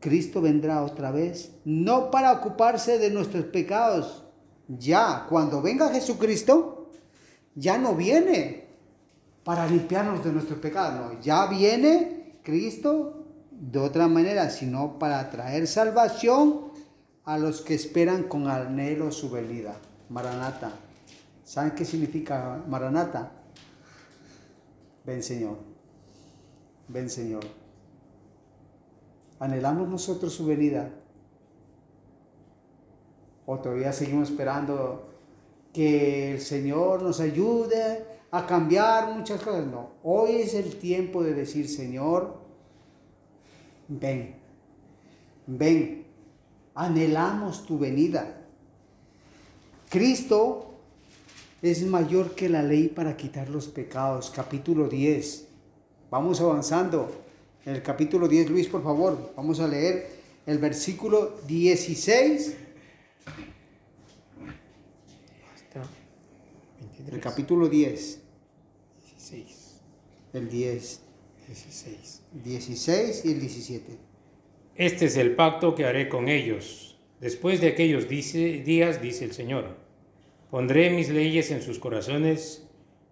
Cristo vendrá otra vez, no para ocuparse de nuestros pecados. Ya, cuando venga Jesucristo, ya no viene para limpiarnos de nuestros pecados. No, ya viene Cristo de otra manera, sino para traer salvación a los que esperan con anhelo su venida. Maranata. ¿Saben qué significa Maranata? Ven Señor. Ven Señor. ¿Anhelamos nosotros su venida? ¿O todavía seguimos esperando que el Señor nos ayude a cambiar muchas cosas? No. Hoy es el tiempo de decir, Señor, ven, ven, anhelamos tu venida. Cristo es mayor que la ley para quitar los pecados. Capítulo 10. Vamos avanzando. En el capítulo 10, Luis, por favor, vamos a leer el versículo 16. El capítulo 10. 16. El 10. 16. 16 y el 17. Este es el pacto que haré con ellos. Después de aquellos días, dice el Señor, pondré mis leyes en sus corazones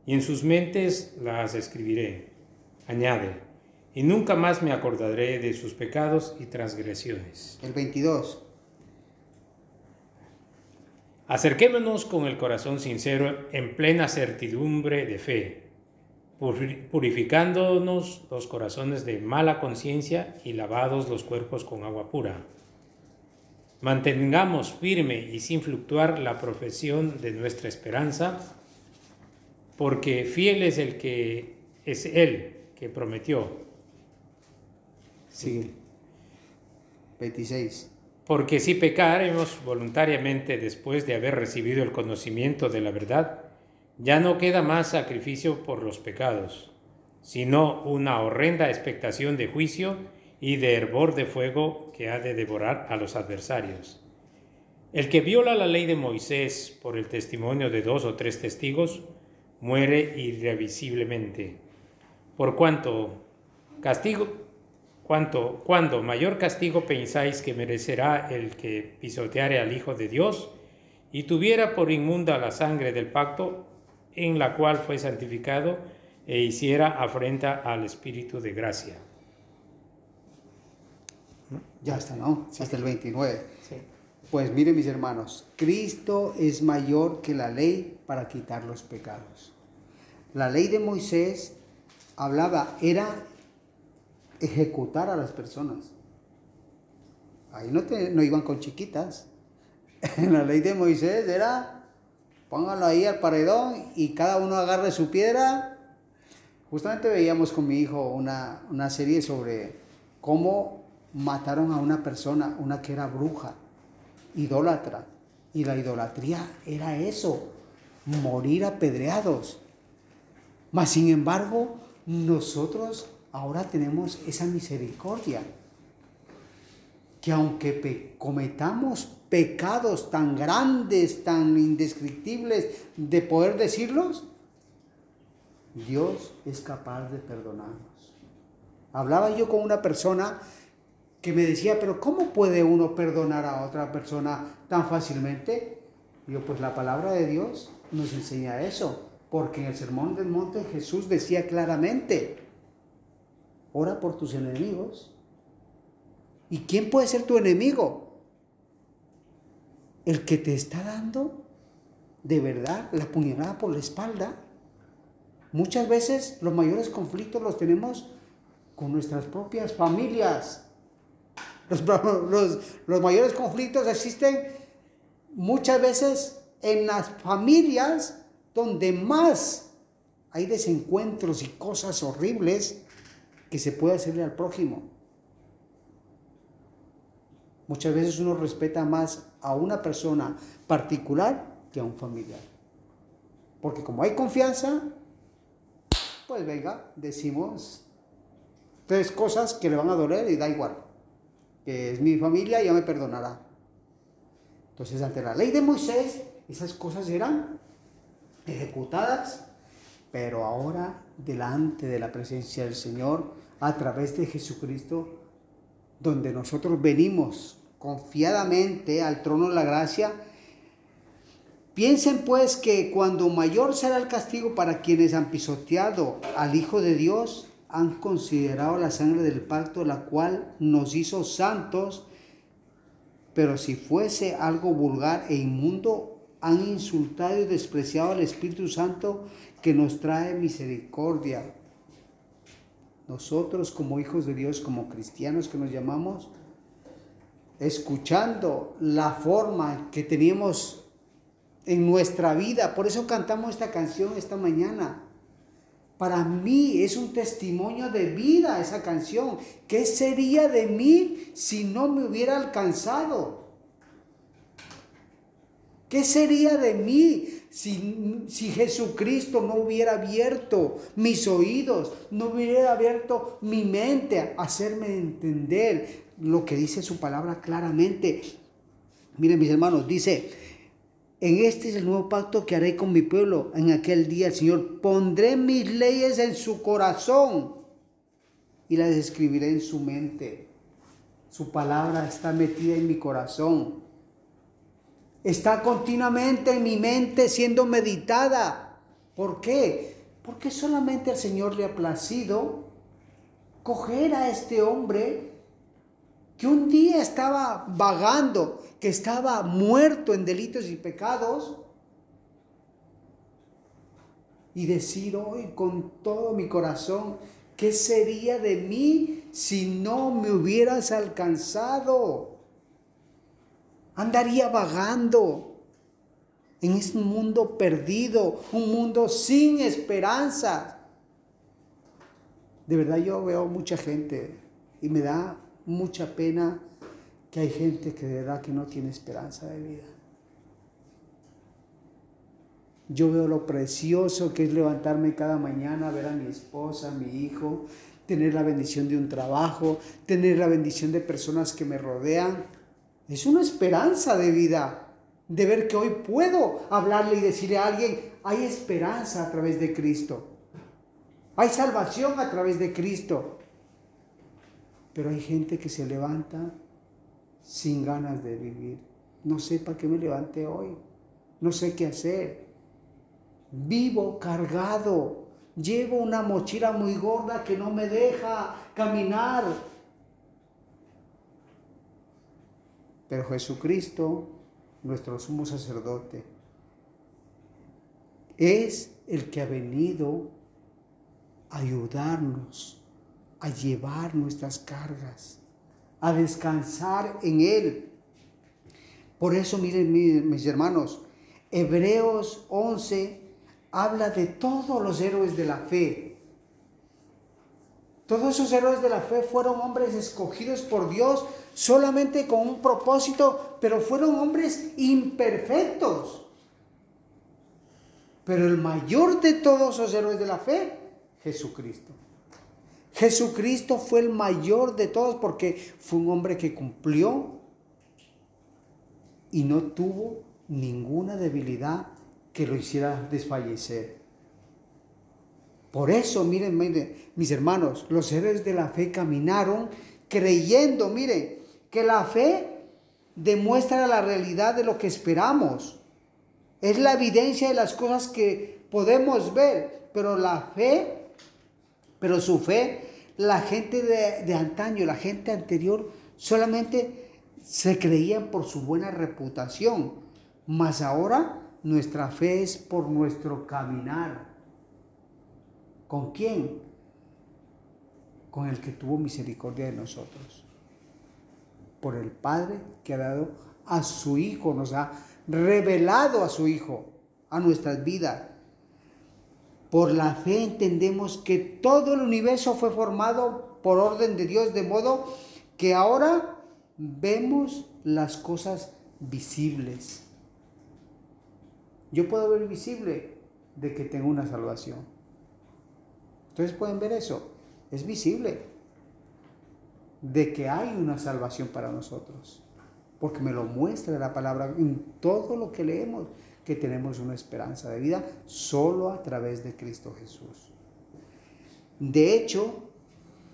y en sus mentes las escribiré. Añade, y nunca más me acordaré de sus pecados y transgresiones. El 22. Acerquémonos con el corazón sincero en plena certidumbre de fe purificándonos los corazones de mala conciencia y lavados los cuerpos con agua pura. Mantengamos firme y sin fluctuar la profesión de nuestra esperanza, porque fiel es el que es él que prometió. Sí. 26. Porque si pecaremos voluntariamente después de haber recibido el conocimiento de la verdad, ya no queda más sacrificio por los pecados, sino una horrenda expectación de juicio y de hervor de fuego que ha de devorar a los adversarios. El que viola la ley de Moisés por el testimonio de dos o tres testigos, muere irrevisiblemente. Por cuanto castigo, cuanto, cuando mayor castigo pensáis que merecerá el que pisoteare al Hijo de Dios y tuviera por inmunda la sangre del pacto, en la cual fue santificado e hiciera afrenta al Espíritu de gracia. Ya está, ¿no? Hasta el 29. Pues miren mis hermanos, Cristo es mayor que la ley para quitar los pecados. La ley de Moisés hablaba, era ejecutar a las personas. Ahí no, no iban con chiquitas. En la ley de Moisés era, pónganlo ahí al paredón y cada uno agarre su piedra. Justamente veíamos con mi hijo una, una serie sobre cómo mataron a una persona, una que era bruja, idólatra. Y la idolatría era eso, morir apedreados. Mas sin embargo, nosotros ahora tenemos esa misericordia que aunque cometamos pecados tan grandes, tan indescriptibles de poder decirlos, Dios es capaz de perdonarnos. Hablaba yo con una persona que me decía, pero ¿cómo puede uno perdonar a otra persona tan fácilmente? yo, pues la palabra de Dios nos enseña eso, porque en el Sermón del Monte Jesús decía claramente, ora por tus enemigos ¿Y quién puede ser tu enemigo? El que te está dando de verdad la puñalada por la espalda. Muchas veces los mayores conflictos los tenemos con nuestras propias familias. Los, mayores conflictos existen muchas veces en las familias donde más hay desencuentros y cosas horribles que se puede hacerle al prójimo. Muchas veces uno respeta más a una persona particular que a un familiar. Porque como hay confianza, pues venga, decimos tres cosas que le van a doler y da igual. Que es mi familia ya me perdonará. Entonces, ante la ley de Moisés, esas cosas eran ejecutadas, pero ahora delante de la presencia del Señor, a través de Jesucristo, donde nosotros venimos confiadamente al trono de la gracia, piensen pues que cuando mayor será el castigo para quienes han pisoteado al Hijo de Dios, han considerado la sangre del pacto, la cual nos hizo santos, pero si fuese algo vulgar e inmundo, han insultado y despreciado al Espíritu Santo que nos trae misericordia. Nosotros como hijos de Dios, como cristianos que nos llamamos, escuchando la forma que teníamos en nuestra vida. Por eso cantamos esta canción esta mañana. Para mí es un testimonio de vida esa canción. ¿Qué sería de mí si no me hubiera alcanzado? ¿Qué sería de mí si, si, Jesucristo no hubiera abierto mis oídos, no hubiera abierto mi mente a hacerme entender lo que dice su palabra claramente? Miren mis hermanos, dice, en este es el nuevo pacto que haré con mi pueblo en aquel día, el Señor. Pondré mis leyes en su corazón y las escribiré en su mente. Su palabra está metida en mi corazón está continuamente en mi mente siendo meditada. ¿Por qué? Porque solamente al Señor le ha placido coger a este hombre que un día estaba vagando, que estaba muerto en delitos y pecados, y decir hoy con todo mi corazón, ¿qué sería de mí si no me hubieras alcanzado? andaría vagando en este mundo perdido, un mundo sin esperanza. De verdad yo veo mucha gente y me da mucha pena que hay gente que de verdad que no tiene esperanza de vida. Yo veo lo precioso que es levantarme cada mañana, ver a mi esposa, a mi hijo, tener la bendición de un trabajo, tener la bendición de personas que me rodean, es una esperanza de vida, de ver que hoy puedo hablarle y decirle a alguien, hay esperanza a través de Cristo. Hay salvación a través de Cristo. Pero hay gente que se levanta sin ganas de vivir. No sé para qué me levante hoy. No sé qué hacer. Vivo cargado. Llevo una mochila muy gorda que no me deja caminar Pero Jesucristo, nuestro sumo sacerdote, es el que ha venido a ayudarnos a llevar nuestras cargas, a descansar en Él. Por eso, miren mis hermanos, Hebreos 11 habla de todos los héroes de la fe. Todos esos héroes de la fe fueron hombres escogidos por Dios solamente con un propósito, pero fueron hombres imperfectos. Pero el mayor de todos los héroes de la fe, Jesucristo. Jesucristo fue el mayor de todos porque fue un hombre que cumplió y no tuvo ninguna debilidad que lo hiciera desfallecer. Por eso, miren, miren, mis hermanos, los héroes de la fe caminaron creyendo, miren, que la fe demuestra la realidad de lo que esperamos. Es la evidencia de las cosas que podemos ver, pero la fe, pero su fe, la gente de, antaño, la gente anterior, solamente se creían por su buena reputación, mas ahora nuestra fe es por nuestro caminar. ¿Con quién? Con el que tuvo misericordia de nosotros. Por el Padre que ha dado a su Hijo, nos ha revelado a su Hijo, a nuestras vidas. Por la fe entendemos que todo el universo fue formado por orden de Dios, de modo que ahora vemos las cosas visibles. Yo puedo ver visible de que tengo una salvación. Ustedes pueden ver eso. Es visible de que hay una salvación para nosotros. Porque me lo muestra la palabra en todo lo que leemos, que tenemos una esperanza de vida solo a través de Cristo Jesús. De hecho,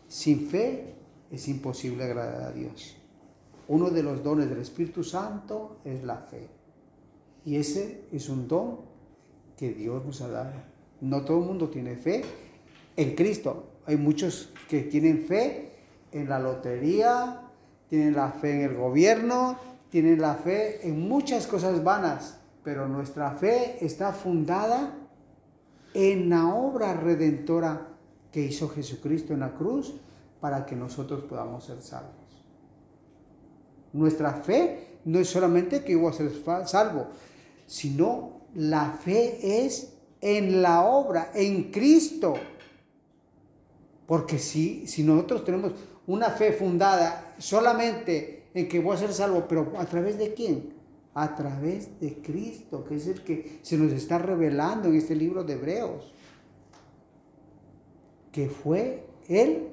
sin fe es imposible agradar a Dios. Uno de los dones del Espíritu Santo es la fe. Y ese es un don que Dios nos ha dado. No todo el mundo tiene fe en Cristo. Hay muchos que tienen fe en la lotería, tienen la fe en el gobierno, tienen la fe en muchas cosas vanas, pero nuestra fe está fundada en la obra redentora que hizo Jesucristo en la cruz para que nosotros podamos ser salvos. Nuestra fe no es solamente que voy a ser salvo, sino la fe es en la obra, en Cristo. Porque si, si nosotros tenemos una fe fundada solamente en que voy a ser salvo, pero ¿a través de quién? A través de Cristo, que es el que se nos está revelando en este libro de Hebreos. Que fue el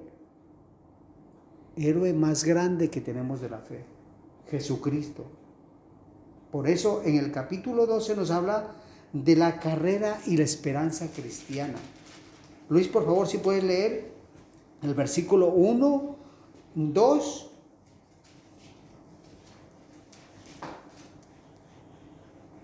héroe más grande que tenemos de la fe, Jesucristo. Por eso en el capítulo 12 nos habla de la carrera y la esperanza cristiana. Luis, por favor, si puedes leer el versículo 1, 2.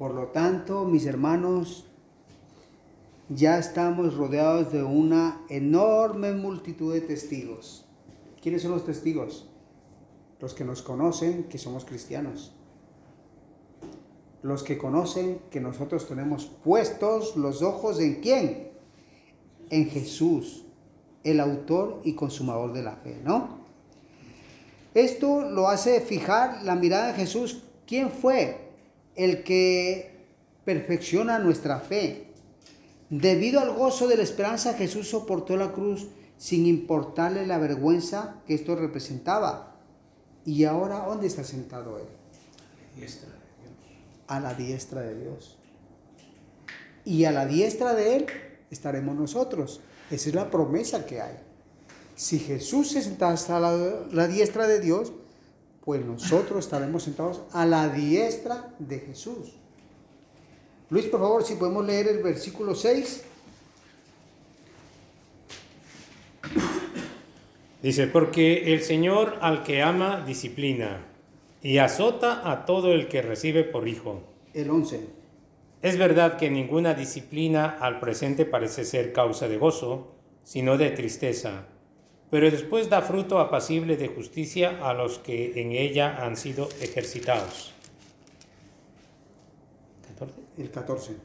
Por lo tanto, mis hermanos, ya estamos rodeados de una enorme multitud de testigos. ¿Quiénes son los testigos? los que nos conocen que somos cristianos, los que conocen que nosotros tenemos puestos los ojos en quién? En Jesús, el autor y consumador de la fe, ¿no? Esto lo hace fijar la mirada de Jesús. ¿Quién fue el que perfecciona nuestra fe? Debido al gozo de la esperanza, Jesús soportó la cruz sin importarle la vergüenza que esto representaba ¿Y ahora dónde está sentado Él? A la diestra de Dios. Y a la diestra de Él estaremos nosotros. Esa es la promesa que hay. Si Jesús senta a la, la diestra de Dios, pues nosotros estaremos sentados a la diestra de Jesús. Luis, por favor, si podemos leer el versículo 6. Dice, porque el Señor al que ama disciplina y azota a todo el que recibe por hijo. El 11. Es verdad que ninguna disciplina al presente parece ser causa de gozo, sino de tristeza, pero después da fruto apacible de justicia a los que en ella han sido ejercitados. El 14.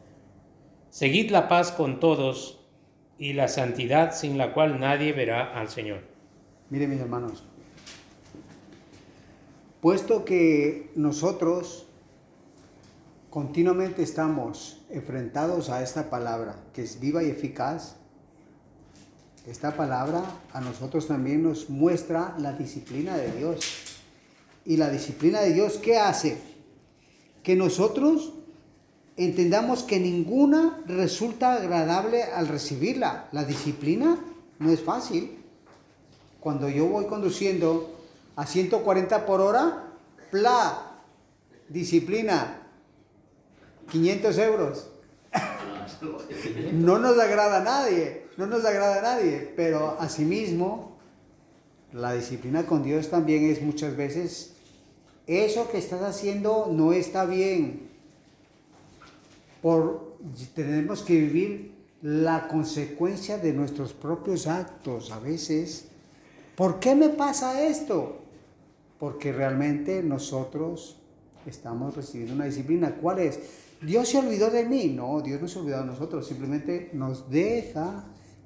Seguid la paz con todos y la santidad sin la cual nadie verá al Señor. Mire mis hermanos, puesto que nosotros continuamente estamos enfrentados a esta palabra que es viva y eficaz, esta palabra a nosotros también nos muestra la disciplina de Dios. Y la disciplina de Dios, ¿qué hace? Que nosotros entendamos que ninguna resulta agradable al recibirla. La disciplina no es fácil. Cuando yo voy conduciendo a 140 por hora, pla, disciplina, 500 euros. No nos agrada a nadie, no nos agrada a nadie, pero asimismo, la disciplina con Dios también es muchas veces, eso que estás haciendo no está bien, por, tenemos que vivir la consecuencia de nuestros propios actos a veces. ¿Por qué me pasa esto? Porque realmente nosotros estamos recibiendo una disciplina. ¿Cuál es? Dios se olvidó de mí. No, Dios no se olvidó de nosotros. Simplemente nos deja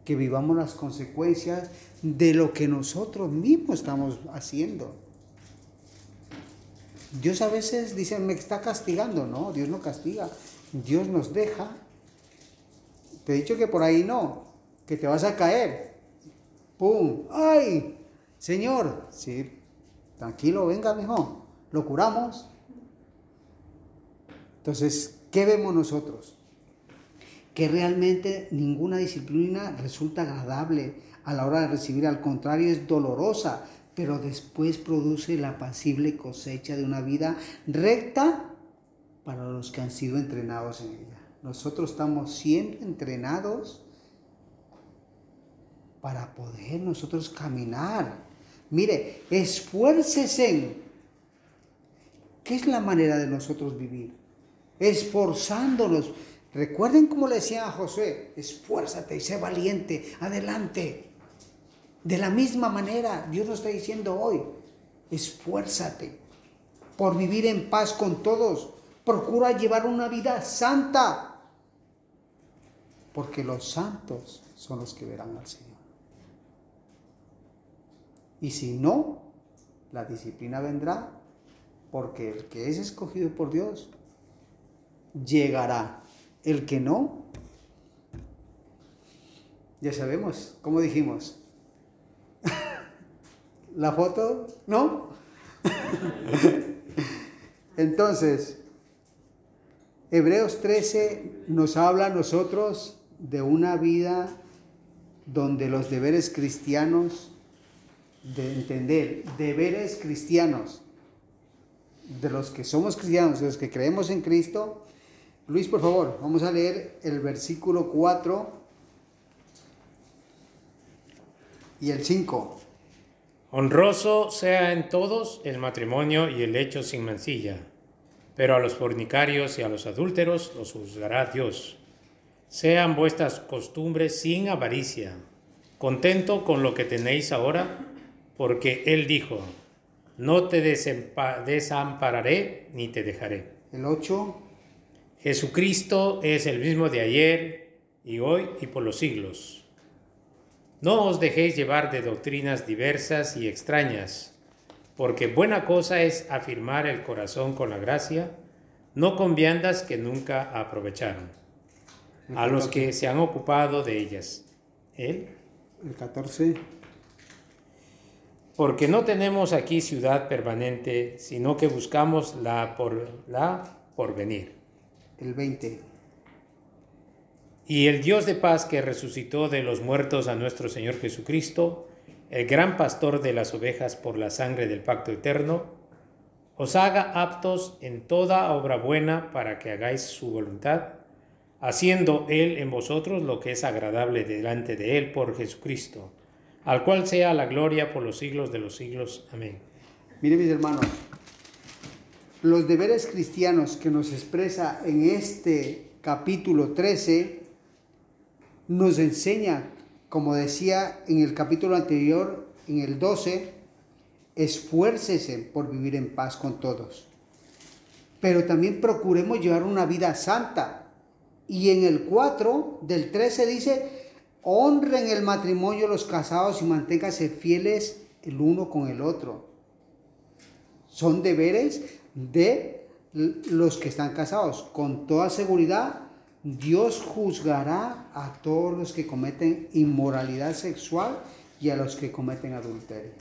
que vivamos las consecuencias de lo que nosotros mismos estamos haciendo. Dios a veces dice, me está castigando. No, Dios no castiga. Dios nos deja. Te he dicho que por ahí no, que te vas a caer. ¡Pum! ¡Ay! Señor, tranquilo, venga, mejor. Lo curamos. Entonces, ¿qué vemos nosotros? Que realmente ninguna disciplina resulta agradable a la hora de recibir, al contrario, es dolorosa, pero después produce la pasible cosecha de una vida recta para los que han sido entrenados en ella. Nosotros estamos siendo entrenados para poder nosotros caminar. Mire, esfuércese. ¿Qué es la manera de nosotros vivir? Esforzándonos. Recuerden cómo le decía a José, esfuérzate y sé valiente, adelante. De la misma manera, Dios nos está diciendo hoy, esfuérzate por vivir en paz con todos, Procura llevar una vida santa, porque los santos son los que verán al Señor. Y si no, la disciplina vendrá, porque el que es escogido por Dios llegará. El que no, ya sabemos, como dijimos, la foto, ¿no? Entonces, Hebreos 13 nos habla a nosotros de una vida donde los deberes cristianos, de entender, deberes cristianos, de los que somos cristianos, de los que creemos en Cristo. Luis, por favor, vamos a leer el versículo 4 y el 5. Honroso sea en todos el matrimonio y el hecho sin mancilla pero a los fornicarios y a los adúlteros los juzgará Dios. Sean vuestras costumbres sin avaricia, contento con lo que tenéis ahora, porque Él dijo, no te desampararé ni te dejaré. El 8. Jesucristo es el mismo de ayer y hoy y por los siglos. No os dejéis llevar de doctrinas diversas y extrañas porque buena cosa es afirmar el corazón con la gracia, no con viandas que nunca aprovecharon, a los que se han ocupado de ellas. ¿Él? El 14. Porque no tenemos aquí ciudad permanente, sino que buscamos la por la porvenir. El 20. Y el Dios de paz que resucitó de los muertos a nuestro Señor Jesucristo, el gran pastor de las ovejas por la sangre del pacto eterno, os haga aptos en toda obra buena para que hagáis su voluntad, haciendo Él en vosotros lo que es agradable delante de Él por Jesucristo, al cual sea la gloria por los siglos de los siglos. Amén. Miren mis hermanos, los deberes cristianos que nos expresa en este capítulo 13 nos enseña, como decía en el capítulo anterior, en el 12, esfuércese por vivir en paz con todos. Pero también procuremos llevar una vida santa. Y en el 4 del 13 dice, honren el matrimonio los casados y manténganse fieles el uno con el otro. Son deberes de los que están casados. Con toda seguridad, Dios juzgará a todos los que cometen inmoralidad sexual y a los que cometen adulterio.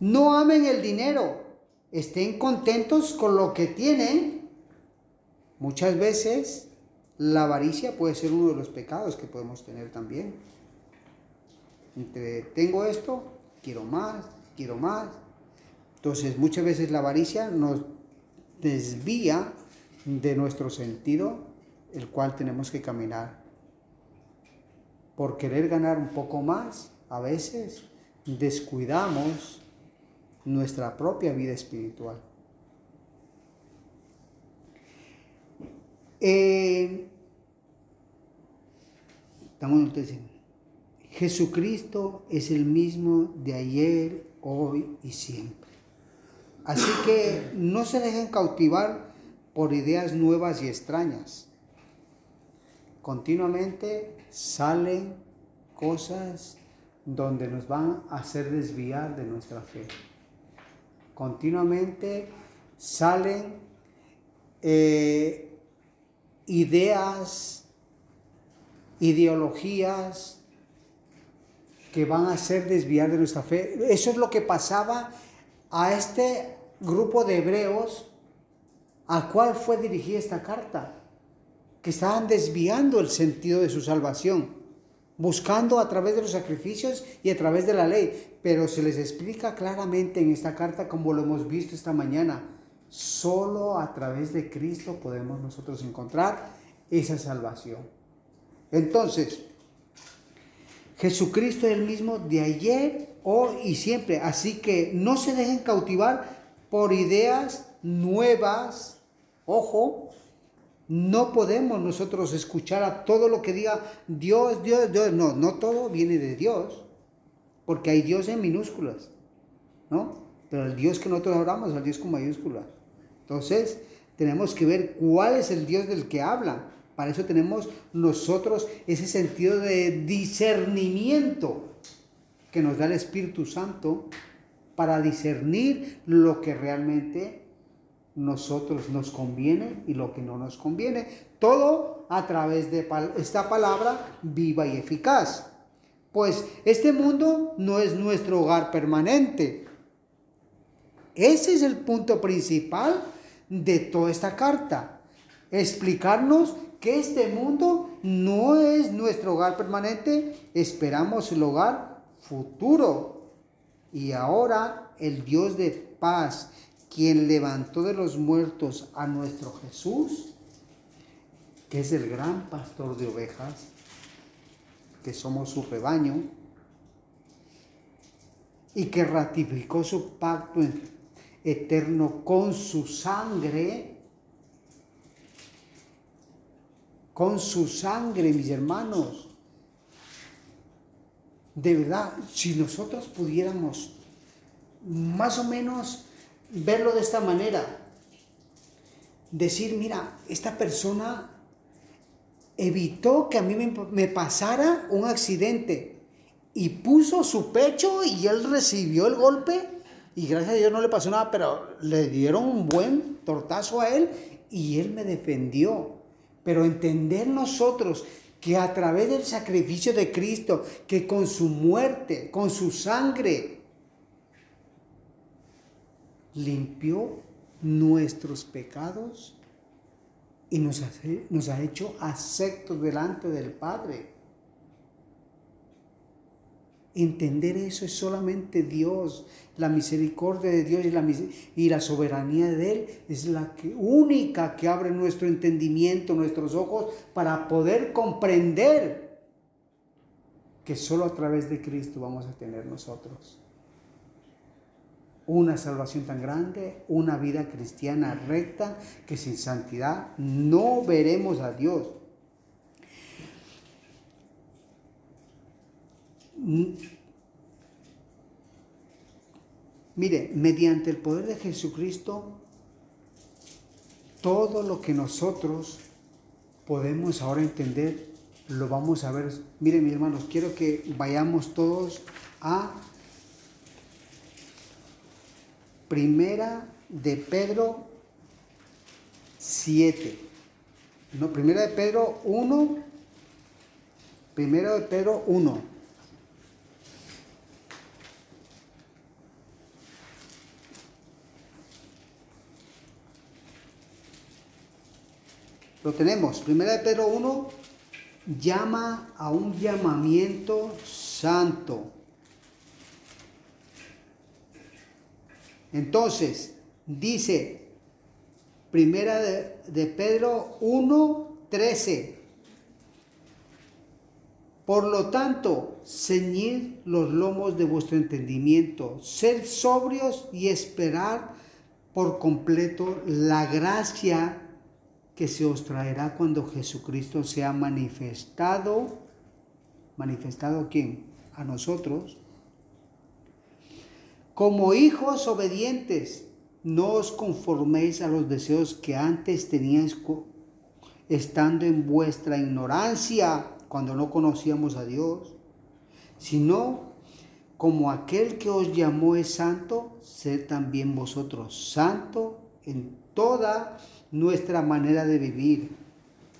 No amen el dinero, estén contentos con lo que tienen. Muchas veces la avaricia puede ser uno de los pecados que podemos tener también. Entre tengo esto, quiero más, quiero más. Entonces muchas veces la avaricia nos desvía de nuestro sentido, el cual tenemos que caminar. Por querer ganar un poco más, a veces descuidamos nuestra propia vida espiritual. Eh, estamos Jesucristo es el mismo de ayer, hoy y siempre. Así que no se dejen cautivar por ideas nuevas y extrañas. Continuamente salen cosas donde nos van a hacer desviar de nuestra fe. Continuamente salen eh, ideas, ideologías que van a hacer desviar de nuestra fe. Eso es lo que pasaba a este grupo de hebreos a cual fue dirigida esta carta, que estaban desviando el sentido de su salvación, buscando a través de los sacrificios y a través de la ley. Pero se les explica claramente en esta carta, como lo hemos visto esta mañana, Solo a través de Cristo podemos nosotros encontrar esa salvación. Entonces, Jesucristo es el mismo de ayer, hoy y siempre. Así que no se dejen cautivar por ideas nuevas. Ojo, no podemos nosotros escuchar a todo lo que diga Dios, Dios, Dios. No, no todo viene de Dios. Porque hay Dios en minúsculas. ¿No? Pero el Dios que nosotros oramos, el Dios con mayúsculas. Entonces, tenemos que ver cuál es el Dios del que habla. Para eso tenemos nosotros ese sentido de discernimiento que nos da el Espíritu Santo para discernir lo que realmente nosotros nos conviene y lo que no nos conviene. Todo a través de esta palabra viva y eficaz. Pues este mundo no es nuestro hogar permanente. Ese es el punto principal de toda esta carta. Explicarnos que este mundo no es nuestro hogar permanente, esperamos el hogar futuro. Y ahora el Dios de paz, quien levantó de los muertos a nuestro Jesús, que es el gran pastor de ovejas, que somos su rebaño, y que ratificó su pacto eterno con su sangre, con su sangre, mis hermanos. De verdad, si nosotros pudiéramos más o menos verlo de esta manera, decir, mira, esta persona evitó que a mí me, me, pasara un accidente y puso su pecho y él recibió el golpe y gracias a Dios no le pasó nada, pero le dieron un buen tortazo a él y él me defendió. Pero entender nosotros que a través del sacrificio de Cristo, que con su muerte, con su sangre, limpió nuestros pecados y nos ha, hecho aceptos delante del Padre. Entender eso es solamente Dios. La misericordia de Dios y la, y la soberanía de Él es la única que abre nuestro entendimiento, nuestros ojos, para poder comprender que solo a través de Cristo vamos a tener nosotros. Una salvación tan grande, una vida cristiana recta, que sin santidad no veremos a Dios. Mire, mediante el poder de Jesucristo, todo lo que nosotros podemos ahora entender, lo vamos a ver. Miren, mis hermanos, quiero que vayamos todos a Primera de Pedro 7. No, Primera de Pedro 1. Primera de Pedro 1. Lo tenemos. Primera de Pedro 1 llama a un llamamiento santo. Entonces, dice, primera de, de Pedro 1, 13. Por lo tanto, ceñid los lomos de vuestro entendimiento, sed sobrios y esperar por completo la gracia que se os traerá cuando Jesucristo sea manifestado. ¿Manifestado a quién? A nosotros. Como hijos obedientes, no os conforméis a los deseos que antes teníais estando en vuestra ignorancia cuando no conocíamos a Dios, sino como aquel que os llamó es santo, sed también vosotros santo en toda nuestra manera de vivir.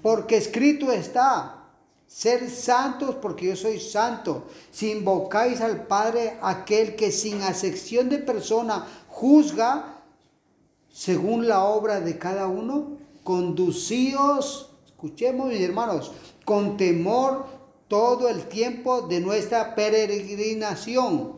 Porque escrito está, ser santos porque yo soy santo. Si invocáis al Padre, aquel que sin acepción de persona juzga según la obra de cada uno, conducíos, escuchemos mis hermanos, con temor todo el tiempo de nuestra peregrinación,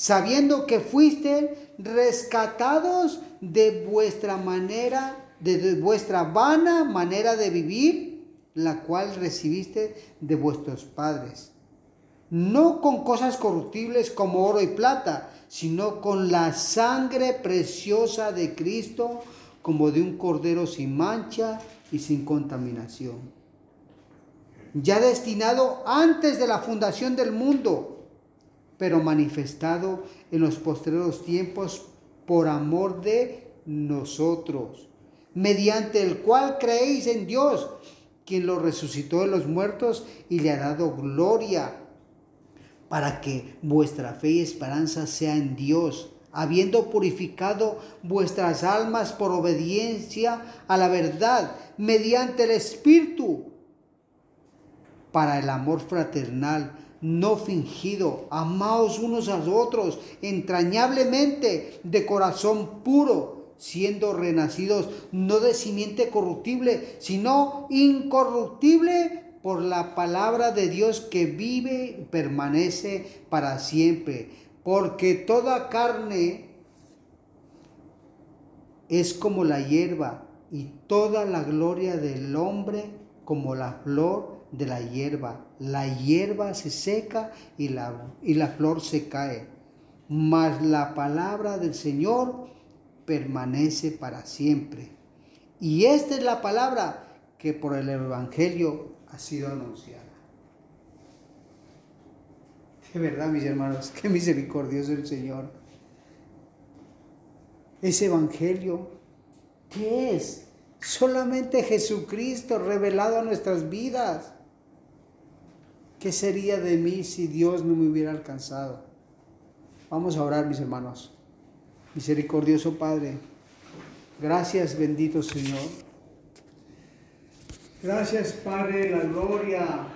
sabiendo que fuiste rescatados de vuestra manera, de vuestra vana manera de vivir, la cual recibiste de vuestros padres. No con cosas corruptibles como oro y plata, sino con la sangre preciosa de Cristo, como de un cordero sin mancha y sin contaminación. Ya destinado antes de la fundación del mundo, pero manifestado en los postreros tiempos por amor de nosotros, mediante el cual creéis en Dios, quien lo resucitó de los muertos y le ha dado gloria, para que vuestra fe y esperanza sea en Dios, habiendo purificado vuestras almas por obediencia a la verdad, mediante el Espíritu, para el amor fraternal no fingido. Amaos unos a otros entrañablemente de corazón puro, siendo renacidos no de simiente corruptible, sino incorruptible por la palabra de Dios que vive y permanece para siempre. Porque toda carne es como la hierba y toda la gloria del hombre como la flor de la hierba. La hierba se seca y la, y la flor se cae, mas la palabra del Señor permanece para siempre. Y esta es la palabra que por el Evangelio ha sido anunciada. De verdad, mis hermanos, qué misericordioso el Señor. Ese Evangelio, ¿qué es? Solamente Jesucristo revelado a nuestras vidas. ¿Qué sería de mí si Dios no me hubiera alcanzado? Vamos a orar, mis hermanos. Misericordioso Padre, gracias bendito Señor. Gracias Padre, la gloria